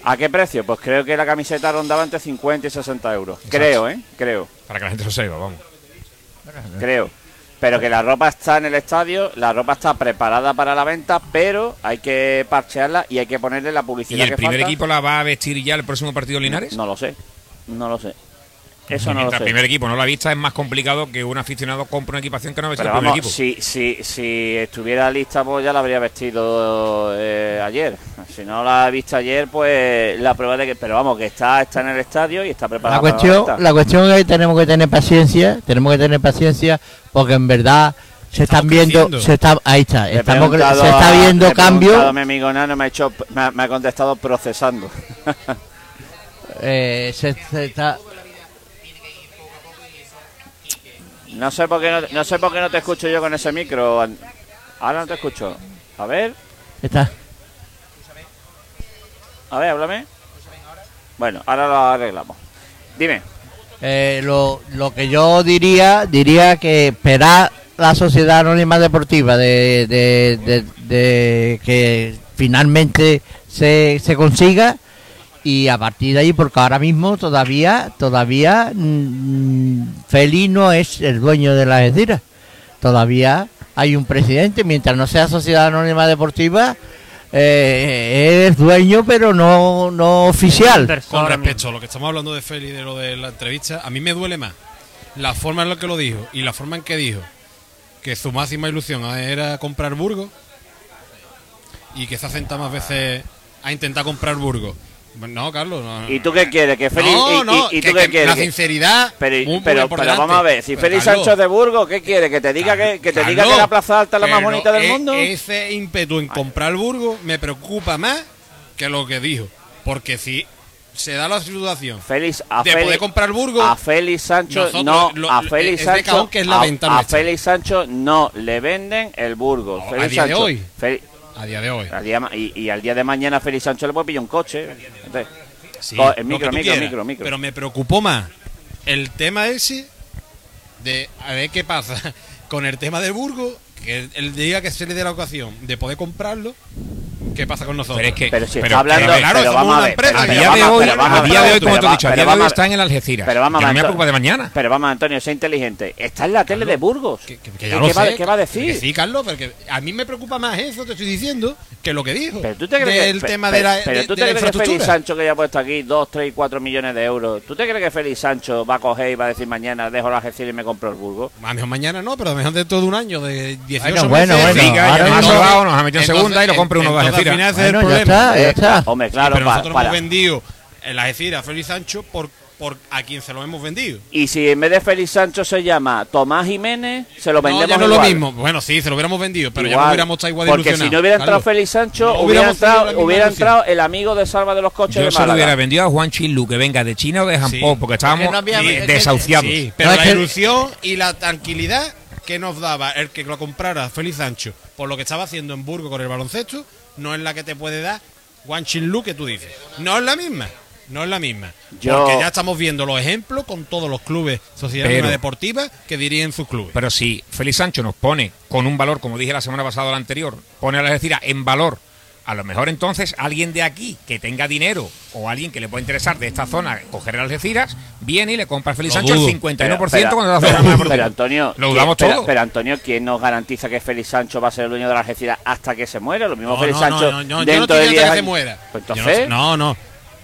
¿A qué precio? Pues creo que la camiseta rondaba entre 50 y 60 euros. Creo, ¿eh? Creo, Para que la gente lo sepa, vamos. creo. Pero que la ropa está en el estadio, la ropa está preparada para la venta, pero hay que parchearla y hay que ponerle la publicidad ¿Y el que primer falta. equipo la va a vestir ya el próximo partido Linares? No lo sé, no lo sé. Eso no lo Mientras sé. el primer equipo no la vista es más complicado que un aficionado compre una equipación que no ha vestido Pero el primer vamos, equipo. si, si, si estuviera lista, pues ya la habría vestido eh, ayer. Si no la he visto ayer, pues la prueba de que. Pero vamos, que está, está en el estadio y está preparada. La para cuestión, venta. la cuestión es que tenemos que tener paciencia, tenemos que tener paciencia porque en verdad se están Estamos viendo, se está, ahí está, estamos, se está viendo a mi amigo Nano me ha, hecho, me ha, me ha contestado procesando. [LAUGHS] eh, se, se está, no sé por qué no, no sé por qué no te escucho yo con ese micro. Ahora no te escucho. A ver, está. a ver, háblame. Bueno, ahora lo arreglamos. Dime. Eh, lo, lo que yo diría, diría que esperar la Sociedad Anónima Deportiva de, de- de- de que finalmente se, se consiga y a partir de ahí, porque ahora mismo todavía, todavía mm, Feli no es el dueño de la Algeciras. Todavía hay un presidente, mientras no sea Sociedad Anónima Deportiva, eh, es dueño pero no, no oficial. Con respecto a lo que estamos hablando de Feli, de lo de la entrevista, a mí me duele más la forma en la que lo dijo y la forma en que dijo que su máxima ilusión era comprar Burgos y que se ha sentado más veces a intentar comprar Burgos No, Carlos. No, ¿Y tú qué quieres? ¿Que Félix, No, no, y- y tú qué quieres? La sinceridad. pero, muy- muy pero, vamos a ver, si Pero, Félix Carlos, Sancho de Burgos, ¿qué quiere? ¿Que te diga que, que te diga que la Plaza Alta es la más bonita del e- mundo? Ese ímpetu en comprar el Burgo me preocupa más que lo que dijo. Porque si se da la situación Félix, a de Félix, poder comprar el Burgo, a Félix Sancho nosotros no, lo- a lo- Félix Sancho, que es la a, venta a nuestra. Félix Sancho no le venden el Burgos. A día de hoy. Félix- a día de hoy. día y, y al día de mañana Félix Sancho le puede pillar un coche. Entonces, Sí, el micro, micro, quieras. micro, micro. Pero me preocupó más el tema ese de a ver qué pasa [LAUGHS] con el tema del Burgo, que el día que se le dé la ocasión de poder comprarlo, ¿qué pasa con nosotros? Pero es que, Pero si pero- está hablando, pero- claro, pero vamos a ver, pero- a día de hoy, pero vamos a ver, día de hoy, como te he dicho, a día de hoy está en el Algeciras. Pero vamos a no me ver, preocupa de mañana. Pero vamos, Antonio, sé inteligente. Está en la tele de Burgos. Que, que- que ¿Qué, ya lo qué va, sé, qué va a decir? sí, Carlos, porque a mí me preocupa más eso, te estoy diciendo, que lo que dijo. Pero tú te crees del que, tema pe- de la, pero de- tú te crees que Félix. Sancho, que ya ha puesto aquí 2, 3 y 4 millones de euros, ¿tú te crees que Félix Sancho va a coger y va a decir mañana dejo la Algeciras y me compro el Burgos? A lo mejor mañana no, pero a lo mejor dentro de un año, de 18 Bueno, bueno, bueno, ahora nos ha nos metido en segunda y lo compra uno de entonces, al final ese es el Bueno, ya problema. está, ya Eh, está. Hombre, Sí, claro, pero nosotros para. hemos vendido en la Algeciras a Félix Sancho por, por a quien se lo hemos vendido. Y si en vez de Félix Sancho se llama Tomás Jiménez, se lo No, vendemos ya no es lo igual. mismo. Bueno, sí, se lo hubiéramos vendido, pero ya Igual. no hubiéramos estado igual de Porque si no hubiera entrado. Félix Sancho, No hubiera, entrado, hubiera el amigo de Salva de los coches Yo de se lo hubiera vendido a Juan Chilu, que venga de China o de Japón, Sí. porque estábamos Es que no había- eh, es que- desahuciados. Sí, pero No, la que- ilusión y la tranquilidad que nos daba el que lo comprara Félix Sancho por lo que estaba haciendo en Burgo con el baloncesto no es la que te puede dar Juan Chinlu que tú dices. No es la misma. No es la misma. Yo- Porque ya estamos viendo los ejemplos con todos los clubes, sociedades deportivas que dirigen sus clubes. Pero si Félix Sancho nos pone con un valor, como dije la semana pasada o la anterior, pone a la en valor, a lo mejor entonces alguien de aquí que tenga dinero o alguien que le pueda interesar de esta zona coger el Algeciras, viene y le compra a Félix Sancho el 51% Pero- cuando pero- hace la pero, pero, Antonio, Lo dudamos ¿quién- pero- todo. Pero Antonio, ¿quién nos garantiza que Félix Sancho va a ser el dueño de la Algeciras hasta que se muera? Lo mismo No, Félix no, Sancho no, no, yo no dentro de hasta 10 que se muera. Pues Yo no entonces, no, no.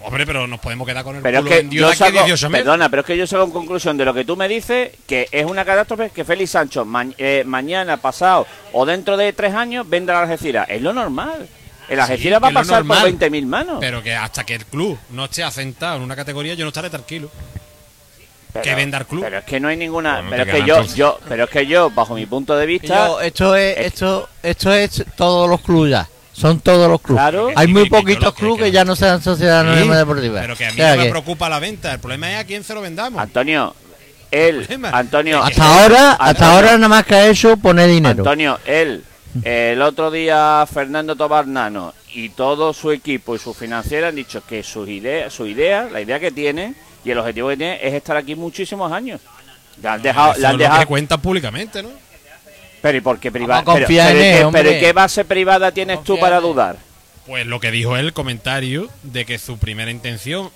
Hombre, pero nos podemos quedar con el pero es culo que vendido yo a saco, 18 meses. perdona, pero es que yo saco en conclusión de lo que tú me dices que es una catástrofe que Félix Sancho ma- eh, mañana, pasado o dentro de tres años venda la Algeciras. Es lo normal. El Algeciras Sí, va a pasar por normal. 20.000 manos. Pero que hasta que el club no esté asentado en una categoría, yo no estaré tranquilo. Pero- que venda el club. Pero es que no hay ninguna. Bueno, pero es que yo, yo, pero es que yo, bajo mi punto de vista, yo- esto es esto esto es todos los clubes ya. Son todos los clubes. Claro. Hay muy poquitos clubes que ya no sean sociedad Sí, anónima deportiva. Pero que a mí O sea no me que preocupa la venta. El problema es a quién se lo vendamos. Antonio, él. Antonio, hasta ahora, hasta Antonio, ahora nada más que eso pone dinero. Antonio, él, el otro día Fernando Tobarnano y todo su equipo y su financiera han dicho que sus ideas, su idea, la idea que tiene y el objetivo que tiene es estar aquí muchísimos años. Le han dejado, Eso le han dejado, cuentan públicamente, ¿no? pero ¿y por qué privada? Pero, pero en ¿y él, qué- hombre. pero ¿y qué base privada tienes tú para dudar? Pues lo que dijo él, comentario de que su primera intención,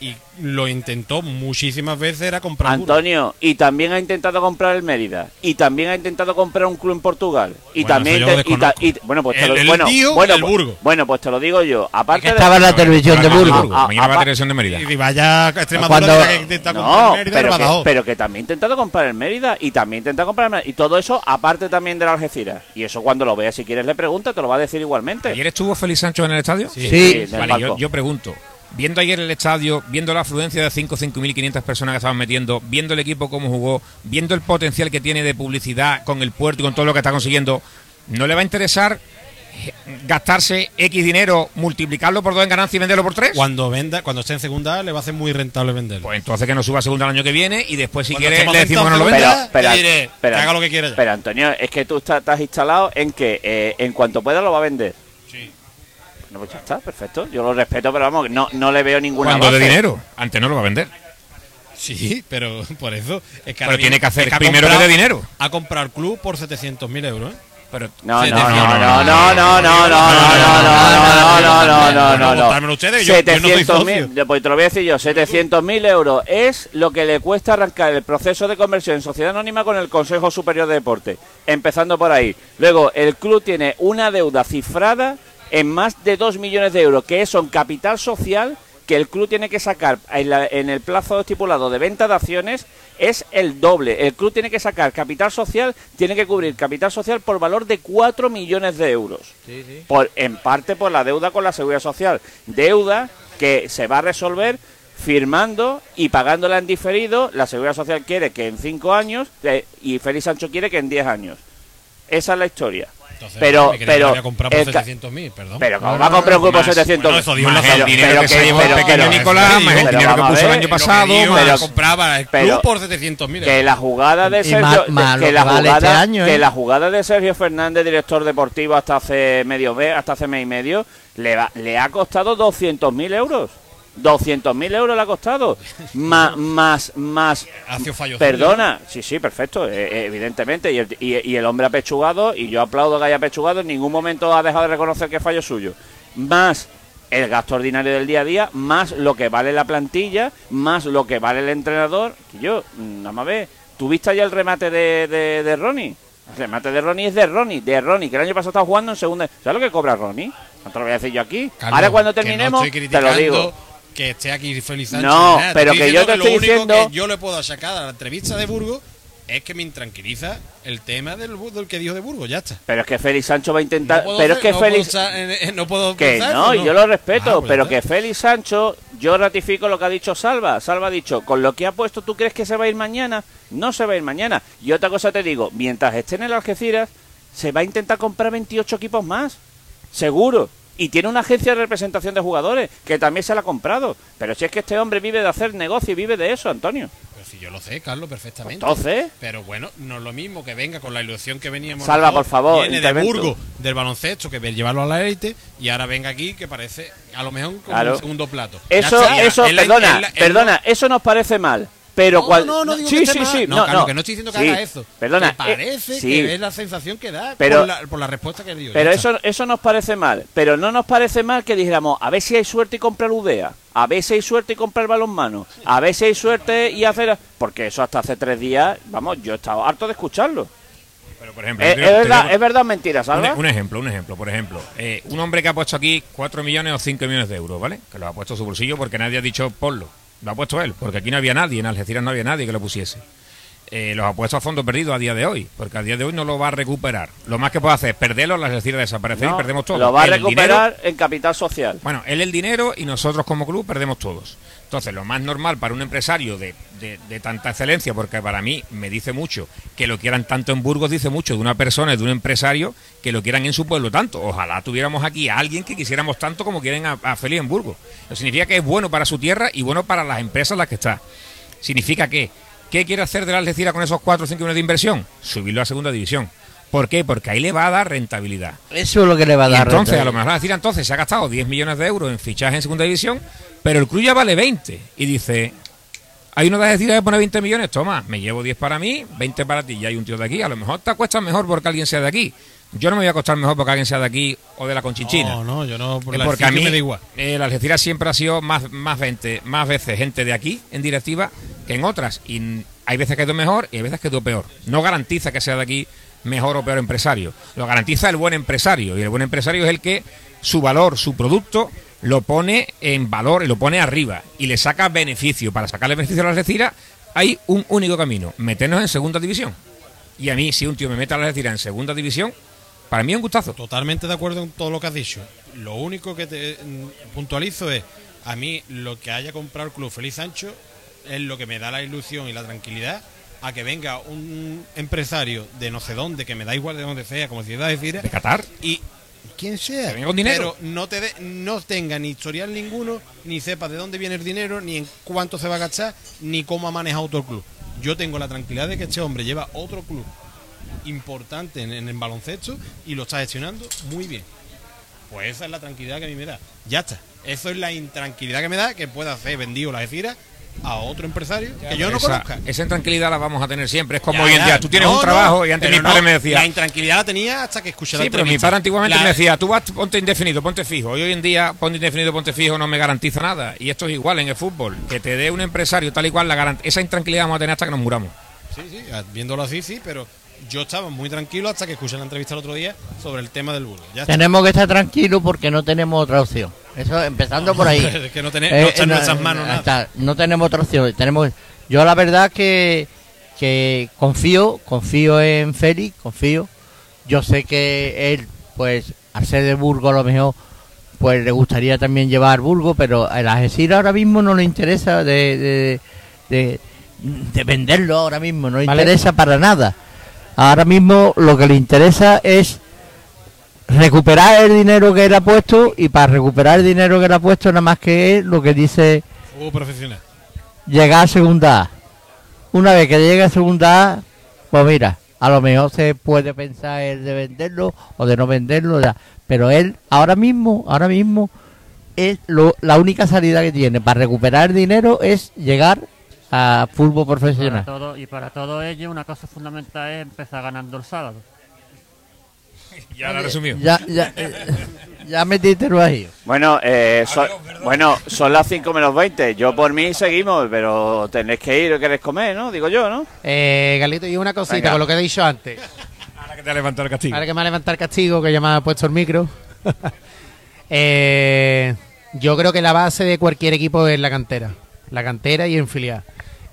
y lo intentó muchísimas veces, era comprar. Antonio, y también ha intentado comprar el Mérida, y también ha intentado comprar un club en Portugal, y Bueno, también eso yo te- y ta- y- bueno, pues te El- lo el bueno, tío, bueno, el pues- Burgo. bueno, pues te lo digo yo, Que aparte de estaba en la televisión de. Ah, Mañana va ah, a televisión de Mérida. Y vaya a Extremadura que intenta comprar No, Mérida pero que, pero que también ha intentado comprar el Mérida y también intenta comprar el Mérida. Y todo eso aparte también de la Algeciras. Y eso cuando lo veas, si quieres le pregunta, te lo va a decir igualmente. ¿Ayer estuvo Félix Sancho en el estadio? Sí. del Vale, palco. yo, yo pregunto, viendo ayer el estadio, viendo la afluencia de 5 o 5.500 personas que estaban metiendo, viendo el equipo cómo jugó, viendo el potencial que tiene de publicidad con el puerto y con todo lo que está consiguiendo, ¿no le va a interesar eh, gastarse X dinero, multiplicarlo por dos en ganancia y venderlo por tres? Cuando venda, cuando esté en segunda, le va a ser muy rentable venderlo. Pues entonces que no suba a segunda el año que viene y después si Cuando quiere le decimos que no lo venda. pero, le diré, que haga lo que quiera. Pero Antonio, es que tú estás, estás instalado en que eh, en cuanto pueda lo va a vender. Sí. No, pues ya está, perfecto. Yo lo respeto, pero vamos, no, no le veo ninguna Cuando de dinero, antes no lo va a vender. Sí, pero por eso es que Pero tiene que hacer es primero que dé dinero. A comprar club por 700.000 euros, ¿eh? Pero No, no, no, no, no, no, no, no, no, no, no, no, no, no, no, no, no, no, no. Contármelo ustedes, yo- yo no soy 700.000, pues te lo voy a decir yo, 700.000 euros es lo que le cuesta arrancar el proceso de conversión en sociedad anónima con el Consejo Superior de Deporte, empezando por ahí. Luego, el club tiene una deuda cifrada en más de 2 millones de euros, que es un capital social que el club tiene que sacar en, la- en el plazo estipulado de venta de acciones es el doble. El club tiene que sacar capital social, tiene que cubrir capital social por valor de 4 millones de euros. Por, en parte por la deuda con la seguridad social. Deuda que se va a resolver firmando y pagándola en diferido. La Seguridad Social quiere que en cinco años eh, y Félix Sancho quiere que en 10 años. Esa es la historia. Entonces, Pero- me creía que pero había comprado por el ca- 700.000, perdón. Pero como va a comprar un grupo más, 700 bueno, eso Más Pero- el dinero que se que- llevó el pero- pequeño pero- Nicolás, más el pero dinero que vamos a puso el año pasado, pero- compraba el club por 700.000 que la jugada de Sergio que la jugada este año, que ¿eh? la jugada de Sergio Fernández director deportivo hasta hace medio mes hasta hace mes y medio le va- le ha costado 200.000 euros 200.000 euros le ha costado más más más Ha sido fallo perdona sí sí perfecto eh, eh, evidentemente y el, y- y el hombre apechugado y yo aplaudo que haya apechugado en ningún momento ha dejado de reconocer que es fallo suyo más el gasto ordinario del día a día, más lo que vale la plantilla, más lo que vale el entrenador. Que yo, mm, nada más ve, ¿tuviste ya el remate de, de, de Ronnie? El remate de Ronnie es de Ronnie, de Ronnie, que el año pasado estaba jugando en segunda. ¿Sabes lo que cobra Ronnie? No te lo voy a decir yo aquí. Carlos, Ahora cuando no terminemos, te lo digo. Que esté aquí Félix Sánchez. No, nada. pero que yo te estoy diciendo- que yo le puedo sacar a la entrevista de Burgos es que me intranquiliza el tema del, del que dijo de Burgos, ya está. Pero es que Félix Sancho va a intentar. No pero es que no Félix. puedo no puedo Que pensar, no, y yo lo respeto, Ah, pues pero que Félix Sancho, yo ratifico lo que ha dicho Salva. Salva ha dicho, con lo que ha puesto, ¿tú crees que se va a ir mañana? No se va a ir mañana. Y otra cosa te digo, mientras esté en el Algeciras, se va a intentar comprar 28 equipos más. Seguro. Y tiene una agencia de representación de jugadores, que también se la ha comprado. Pero si es que este hombre vive de hacer negocio y vive de eso, Antonio. Pero si yo lo sé, Carlos, perfectamente. Entonces, Pero bueno, no es lo mismo que venga con la ilusión que veníamos. Salva, por favor, Viene de. Burgos, del baloncesto, que llevarlo a la élite, y ahora venga aquí que parece a lo mejor como Claro. un segundo plato. Ya eso, eso, la- perdona, la- perdona, eso nos parece mal. Pero No, cual- no, no digo sí, que esté sí, mal. sí, No, no, no. que no estoy diciendo que Sí, haga eso. Perdona, Que parece eh, sí. que es la sensación que da Pero- por, la, por la respuesta que dio. Pero está. eso, eso nos parece mal. Pero no nos parece mal que dijéramos, a ver si hay suerte y comprar Udea. A ver si hay suerte y comprar balonmano. A ver si hay suerte y hacer... Porque eso hasta hace tres días, vamos, yo he estado harto de escucharlo. Pero, por ejemplo, Es, te es verdad, digo- es verdad mentira, Un, ¿sabes? un ejemplo, un ejemplo, por ejemplo. eh, un hombre que ha puesto aquí 4 millones o 5 millones de euros, ¿vale? Que lo ha puesto en su bolsillo porque nadie ha dicho ponlo. Lo ha puesto él, porque aquí no había nadie, en Algeciras no había nadie que lo pusiese. Eh, los ha puesto a fondo perdido a día de hoy, porque a día de hoy no lo va a recuperar. Lo más que puede hacer es perderlo, las Algeciras desaparecer No, y perdemos todo. Lo va a dinero- recuperar en capital social. bueno, él el dinero y nosotros como club perdemos todos. Entonces, lo más normal para un empresario de, de- tanta excelencia, porque para mí me dice mucho que lo quieran tanto en Burgos, dice mucho de una persona y de un empresario que lo quieran en su pueblo tanto. Ojalá tuviéramos aquí a alguien que quisiéramos tanto como quieren a, a en Burgos. Eso significa que es bueno para su tierra y bueno para las empresas en las que está. Significa que, ¿qué quiere hacer de la Algeciras con esos 4 o 5 millones de inversión? Subirlo a segunda división. ¿Por qué? Porque ahí le va a dar rentabilidad. Eso es lo que le va a Y dar. entonces, a lo mejor decir entonces se ha gastado 10 millones de euros en fichaje en segunda división, pero el club ya vale 20. Y dice, hay uno de decir que pone 20 millones, toma, me llevo 10 para mí, 20 para ti, y hay un tío de aquí. A lo mejor te cuesta mejor porque alguien sea de aquí. Yo no me voy a costar mejor porque alguien sea de aquí o de la Conchinchina. No, no, yo no. Por Eh, la porque a mí me da igual. eh, la Algeciras siempre ha sido más, más, gente, más veces gente de aquí en directiva que en otras. Y hay veces que ha ido mejor y hay veces que ha ido peor. No garantiza que sea de aquí mejor o peor empresario. Lo garantiza el buen empresario. Y el buen empresario es el que su valor, su producto, lo pone en valor y lo pone arriba. Y le saca beneficio. Para sacarle beneficio a la Algeciras hay un único camino. Meternos en segunda división. Y a mí, si un tío me mete a la Algeciras en segunda división, para mí es un gustazo. Totalmente de acuerdo en todo lo que has dicho. Lo único que te mm, puntualizo es, a mí lo que haya comprado el Club Feliz Sancho es lo que me da la ilusión y la tranquilidad a que venga un empresario de no sé dónde, que me da igual de donde sea, como ciudad decir, De Qatar. y quien sea, Que venga con dinero. pero no te no tenga ni historial ninguno, ni sepa de dónde viene el dinero, ni en cuánto se va a gastar, ni cómo ha manejado otro club. Yo tengo la tranquilidad de que este hombre lleva otro club importante en, en el baloncesto y lo está gestionando muy bien. Pues esa es la tranquilidad que a mí me da. Ya está. Eso es la intranquilidad que me da que pueda hacer vendido la Efira a otro empresario que yo no esa, conozca. esa intranquilidad la vamos a tener siempre. Es como Ya, hoy en día. Tú tienes No, un trabajo no, y antes mi padre no, me decía. La intranquilidad la tenía hasta que escuché la Sí, pero mi entrevista. padre antiguamente La- me decía, tú vas, ponte indefinido, ponte fijo. Y hoy en día, ponte indefinido, ponte fijo no me garantiza nada. Y esto es igual en el fútbol. Que te dé un empresario tal y cual, la garan- esa intranquilidad vamos a tener hasta que nos muramos. Sí, sí, viéndolo así, sí, pero yo estaba muy tranquilo hasta que escuché la entrevista el otro día sobre el tema del. Ya está. Tenemos que estar tranquilos porque no tenemos otra opción. Eso empezando por ahí. [LAUGHS] Es que no, Eh, no está en no, nuestras manos eh, nada. está, no tenemos otra opción. Tenemos, yo la verdad que, que confío, confío en Félix, confío. Yo sé que él, pues, al ser de Burgos a lo mejor, pues le gustaría también llevar Burgos, pero a Algeciras ahora mismo no le interesa de, de, de- de venderlo ahora mismo, no le Vale. interesa para nada. Ahora mismo lo que le interesa es recuperar el dinero que él ha puesto y para recuperar el dinero que él ha puesto nada más que es lo que dice Fútbol profesional. llegar a segunda A. Una vez que llegue a segunda A, pues mira, a lo mejor se puede pensar el de venderlo o de no venderlo, ya. pero él ahora mismo, ahora mismo es lo- la única salida que tiene para recuperar dinero es llegar a fútbol Para profesional. todo, y para todo ello, una cosa fundamental es empezar ganando el sábado. [LAUGHS] Ya lo ha resumido. Ya, ya, eh, ya metiste el vacío. Bueno, eh, son, bueno, son las 5 menos 20. Yo por mí seguimos, pero tenéis que ir o queréis comer, ¿no? Digo yo, ¿no? Eh, Galito, y una cosita Venga. con lo que he dicho antes. Ahora que te ha levantado el castigo. Ahora que me ha levantado el castigo, que ya me ha puesto el micro. [LAUGHS] Eh, yo creo que la base de cualquier equipo es la cantera. La cantera y en filial.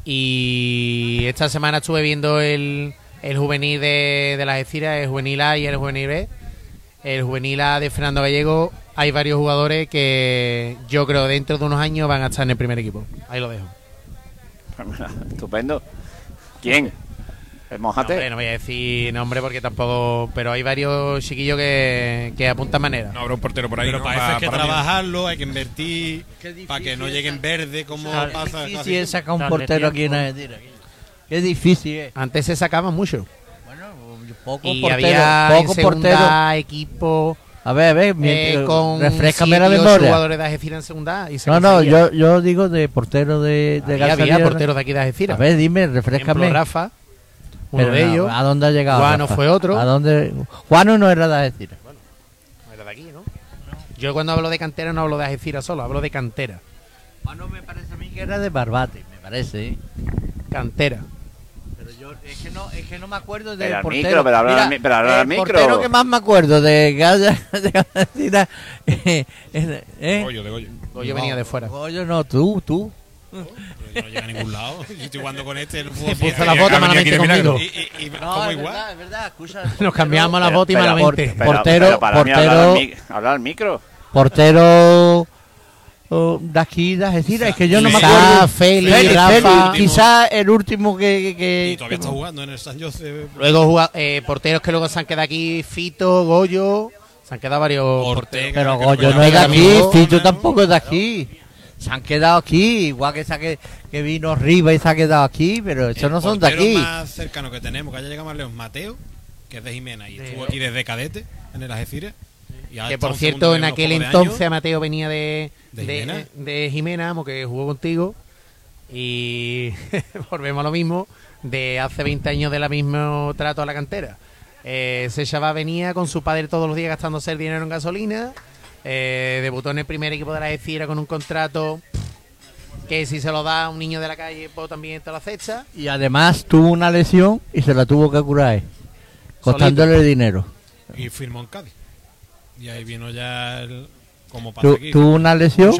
Y esta semana estuve viendo el, el juvenil de, de las Estiras, el juvenil A y el juvenil B. El juvenil A de Fernando Gallego, hay varios jugadores que yo creo dentro de unos años van a estar en el primer equipo. Ahí lo dejo. [LAUGHS] Estupendo. ¿Quién? ¿El No, Mojate? hombre, no voy a decir nombre porque tampoco. Pero hay varios chiquillos que, que apuntan manera. No habrá un portero por ahí. Pero ¿no? para eso hay que para trabajarlo, hay que invertir Qué difícil para que no lleguen verdes como pasa difícil es sacar un portero aquí en. Argentina. Qué difícil es. Antes se sacaban mucho. Bueno, poco Y portero, había poco en portero. equipo A ver, a ver, eh, con refrescame la memoria. jugadores de Algeciras en segunda A y se No, no, yo, yo digo de portero de, de había, había porteros de aquí de A Algeciras. ver, dime, refrescame. Rafa, uno Pero de no, ellos. ¿A dónde ha llegado? Juano Rafa? fue otro. ¿A dónde? Juano no era de Algeciras. Era de aquí, ¿no? Yo cuando hablo de cantera no hablo de Algeciras solo, hablo de cantera. Juano me parece a mí que era de Barbate, me parece. ¿eh? Cantera. Pero yo es que no, es que no me acuerdo del Pero portero. micro, pero habla Mira, al mi- pero habla el micro. portero que más me acuerdo de Gaya [LAUGHS] de Algeciras, eh, [LAUGHS] eh, eh, Goyo, de Goyo. Goyo no, venía de fuera. Goyo no, tú, tú. Pero yo no llega a ningún lado. [LAUGHS] Yo estoy jugando con este. No Se puso la ha bota malamente conmigo. Y, y, y No, es igual. verdad, es verdad, escucha. [LAUGHS] Nos cambiamos la Pero- bota y pero- malamente. pero- Portero- pero para mí hablar portero- al hablar al micro. Portero oh, de aquí, de Algeciras, es que yo no me acuerdo. Félix, Félix, Rafa. Félix, quizá el último que... que- Y todavía que- está jugando en el San José. Luego juga- eh, porteros que luego se han quedado aquí, Fito, Goyo, se han quedado varios porteros. Ortega. Pero que Goyo no es de aquí, Fito tampoco es de aquí. Se han quedado aquí, igual que, esa que, que vino Riva y se ha quedado aquí, pero El esos no son de aquí. más cercano que tenemos, que haya llegado más lejos, Mateo, que es de Jimena y estuvo aquí desde cadete en el Algeciras. Que por cierto, en aquel entonces años. Mateo venía de, ¿De de, Jimena? de Jimena, que jugó contigo. Y [LAUGHS] volvemos a lo mismo, de hace 20 años de la mismo trato a la cantera. Eh, ese chaval venía con su padre todos los días gastándose el dinero en gasolina. eh, debutó en el primer equipo de la Ecira con un contrato que si se lo da a un niño de la calle, pues también te lo acepta. Y además tuvo una lesión y se la tuvo que curar, costándole dinero. Y firmó en Cádiz. Y ahí vino ya el, como pasa Tu- aquí. tuvo una lesión,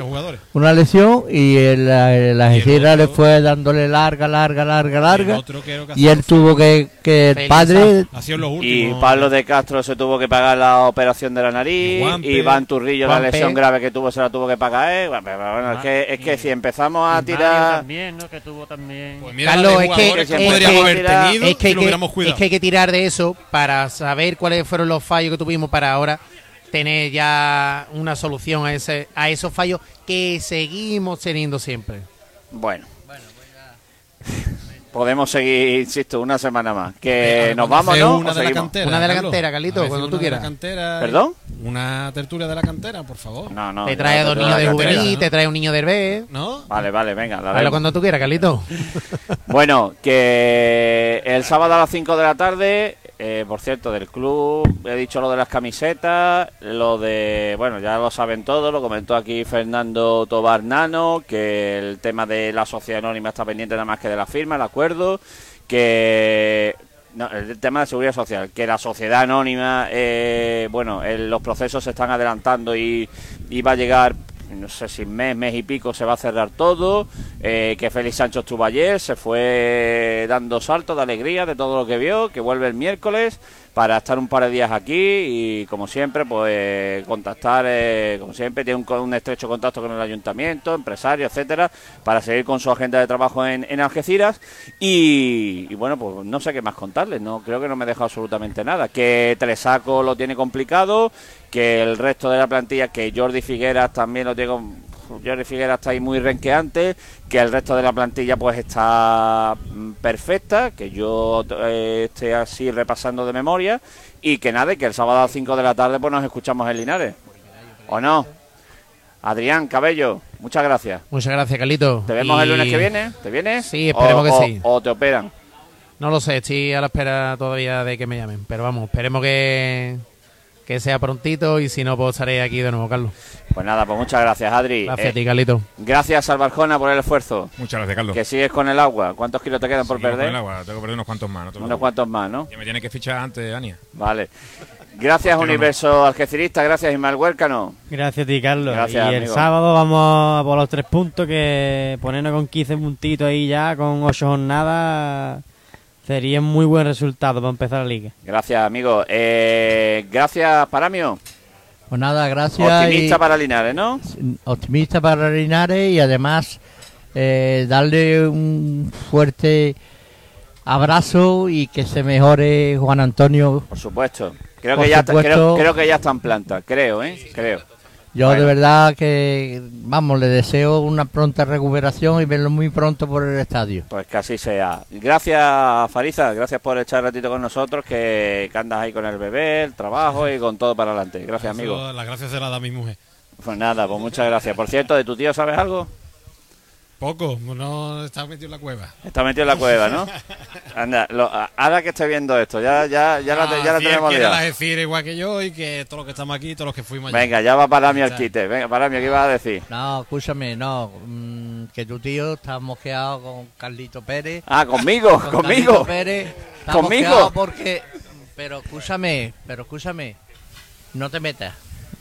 una lesión y el, el Algeciras le fue dándole larga, larga, larga, Y el larga. otro creo que Y él tuvo que, que el padre Y. Pablo de Castro se tuvo que pagar la operación de la nariz. Y. Iván Turrillo, la lesión grave que tuvo, se la tuvo que pagar. él. Bueno, pero bueno, es que, es que si empezamos a tirar. también, ¿no? Que tuvo también. Pues mira, Carlos, es que- jugadores que, es que- podríamos haber tenido es que, si lo hubiéramos cuidado. es que hay que tirar de eso para saber cuáles fueron los fallos que tuvimos para ahora tener ya una solución a ese a esos fallos que seguimos teniendo siempre. Bueno. Podemos seguir, insisto, una semana más. Que Venga, nos vamos a ¿no? una ¿O de la cantera. Una de la cantera, Carlito, A cuando tú de quieras. cantera. ¿Perdón? Una tertulia de la cantera, por favor. No, no. te trae no dos niños de juvenil, te trae un niño del B. ¿No? Vale, vale, venga. la Hazlo cuando tú quieras, Carlito. Bueno, que el sábado a las 5 de la tarde, eh, por cierto, del club, he dicho lo de las camisetas, lo de, bueno, ya lo saben todos, lo comentó aquí Fernando Tobar Nano, que el tema de la sociedad anónima está pendiente nada más que de la firma, el acuerdo, que... No, el tema de seguridad social, que la sociedad anónima, eh, bueno, el- los procesos se están adelantando y, y va a llegar no sé si mes, mes y pico se va a cerrar todo, eh, que Félix Sancho estuvo ayer, se fue dando saltos de alegría de todo lo que vio, que vuelve el miércoles, para estar un par de días aquí y como siempre pues contactar eh, como siempre tiene un, estrecho contacto con el ayuntamiento empresarios etcétera para seguir con su agenda de trabajo en, en Algeciras. Y, y bueno pues no sé qué más contarles no creo que no me he dejado absolutamente nada. Que Tresaco lo tiene complicado que el resto de la plantilla que Jordi Figueras también lo tiene Jordi Figueras está ahí muy renqueante, que el resto de la plantilla pues está mm, perfecta, que yo eh, esté así repasando de memoria y que nada, que el sábado a las 5 de la tarde pues nos escuchamos en Linares. ¿O no? Adrián Cabello, muchas gracias. Muchas gracias, Carlito. ¿Te vemos el lunes que viene? ¿Te vienes? Sí, esperemos O- que o- sí. O te operan. No lo sé, estoy a la espera todavía de que me llamen. Pero vamos, esperemos que, que sea prontito y si no, pues estaré aquí de nuevo, Carlos. Pues nada, pues muchas gracias, Adri. Gracias Eh, a ti, Carlito. gracias, Albarjona, por el esfuerzo. Muchas gracias, Carlos. Que sigues con el agua. ¿Cuántos kilos te quedan por Seguimos con perder? el agua, tengo que perder unos cuantos más. No te Unos cuantos más, ¿no? Que me tiene que fichar antes, Ania. Vale. Gracias, no, no. Universo Algecirista. Gracias, Ismael Huércano. Gracias a ti, Carlos. Gracias, y el sábado vamos a por los tres puntos, que ponernos con 15 puntitos ahí ya, con ocho jornadas, sería un muy buen resultado para empezar la liga. Gracias, amigo. Eh, gracias, Paramio. Pues nada, gracias. Optimista y- para Linares, ¿no? optimista para Linares y además eh, darle un fuerte abrazo y que se mejore Juan Antonio. Por supuesto. Creo Por que, ya está- supuesto. creo, creo que ya está en planta. Creo, ¿eh? Creo. Yo Bueno. de verdad que, vamos, le deseo una pronta recuperación y verlo muy pronto por el estadio. Pues que así sea. Gracias, Fariza. Gracias por echar ratito con nosotros. Que, que andas ahí con el bebé, el trabajo y con todo para adelante. Gracias, amigo. Las gracias se las da mi mujer. Pues nada, pues muchas gracias. Por cierto, ¿de tu tío sabes algo? Poco, no está metido en la cueva. Está metido en la cueva, ¿no? [LAUGHS] Anda, lo- ahora que estoy viendo esto, ya, ya, ya la, te- ya la tenemos la decir igual que yo y que todos los que estamos aquí, todos los que fuimos allá. Venga, ya va para mí el quite. Venga, para mí, ¿qué ibas a decir? No, escúchame, no, mm, que tu tío está mosqueado con Carlito Pérez. Ah, conmigo, Con conmigo. Carlito Pérez. Está ¿Conmigo? porque... Pero escúchame, pero escúchame, no te metas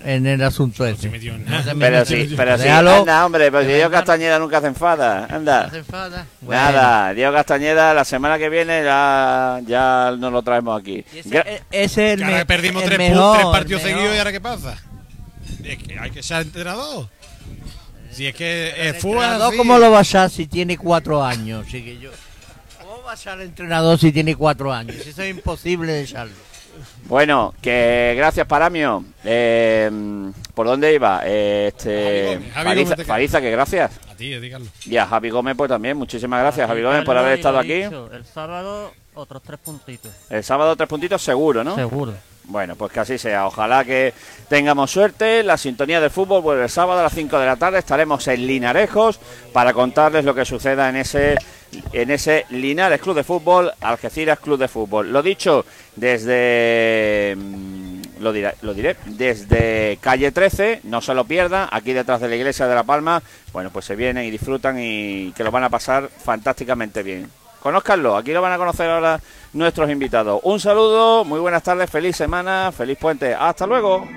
en el asunto se ese. No Pero sí, pero sí. Anda, hombre, pero si De Diego. Castañeda nunca se enfada. ¿No Anda. te enfadas? Bueno. Nada, Diego Castañeda la semana que viene ya, ya nos lo traemos aquí. Ese, e- ese es el, ahora perdimos el tres, mejor, tres partidos seguidos y ahora qué pasa. Es que hay que ser entrenador. Si es que El es fútbol entrenador. ¿Cómo lo va a si tiene cuatro años? Así que yo, ¿Cómo va a el entrenador si tiene cuatro años? Eso es imposible de echarlo. Bueno, que gracias, Paramio. Eh, ¿Por dónde iba? Eh, este, Javi Gómez, Javi Fariza, Gómez te Fariza, que gracias. A ti, eh, dígalo. Y a Javi Gómez, pues también. Muchísimas gracias, Javi Gómez, por Carlos, haber estado aquí. dicho, el sábado, otros tres puntitos. El sábado tres puntitos seguro, ¿no? Seguro. Bueno, pues que así sea. Ojalá que tengamos suerte. La sintonía del fútbol vuelve el sábado a las 5 de la tarde. Estaremos en Linarejos para contarles lo que suceda en ese en ese Linares Club de Fútbol, Algeciras Club de Fútbol. Lo dicho, desde mm, lo diré, lo diré, desde calle 13, no se lo pierdan, aquí detrás de la iglesia de La Palma, bueno, pues se vienen y disfrutan y que lo van a pasar fantásticamente bien. Conózcanlo, aquí lo van a conocer ahora nuestros invitados. Un saludo, muy buenas tardes, feliz semana, feliz puente, hasta luego.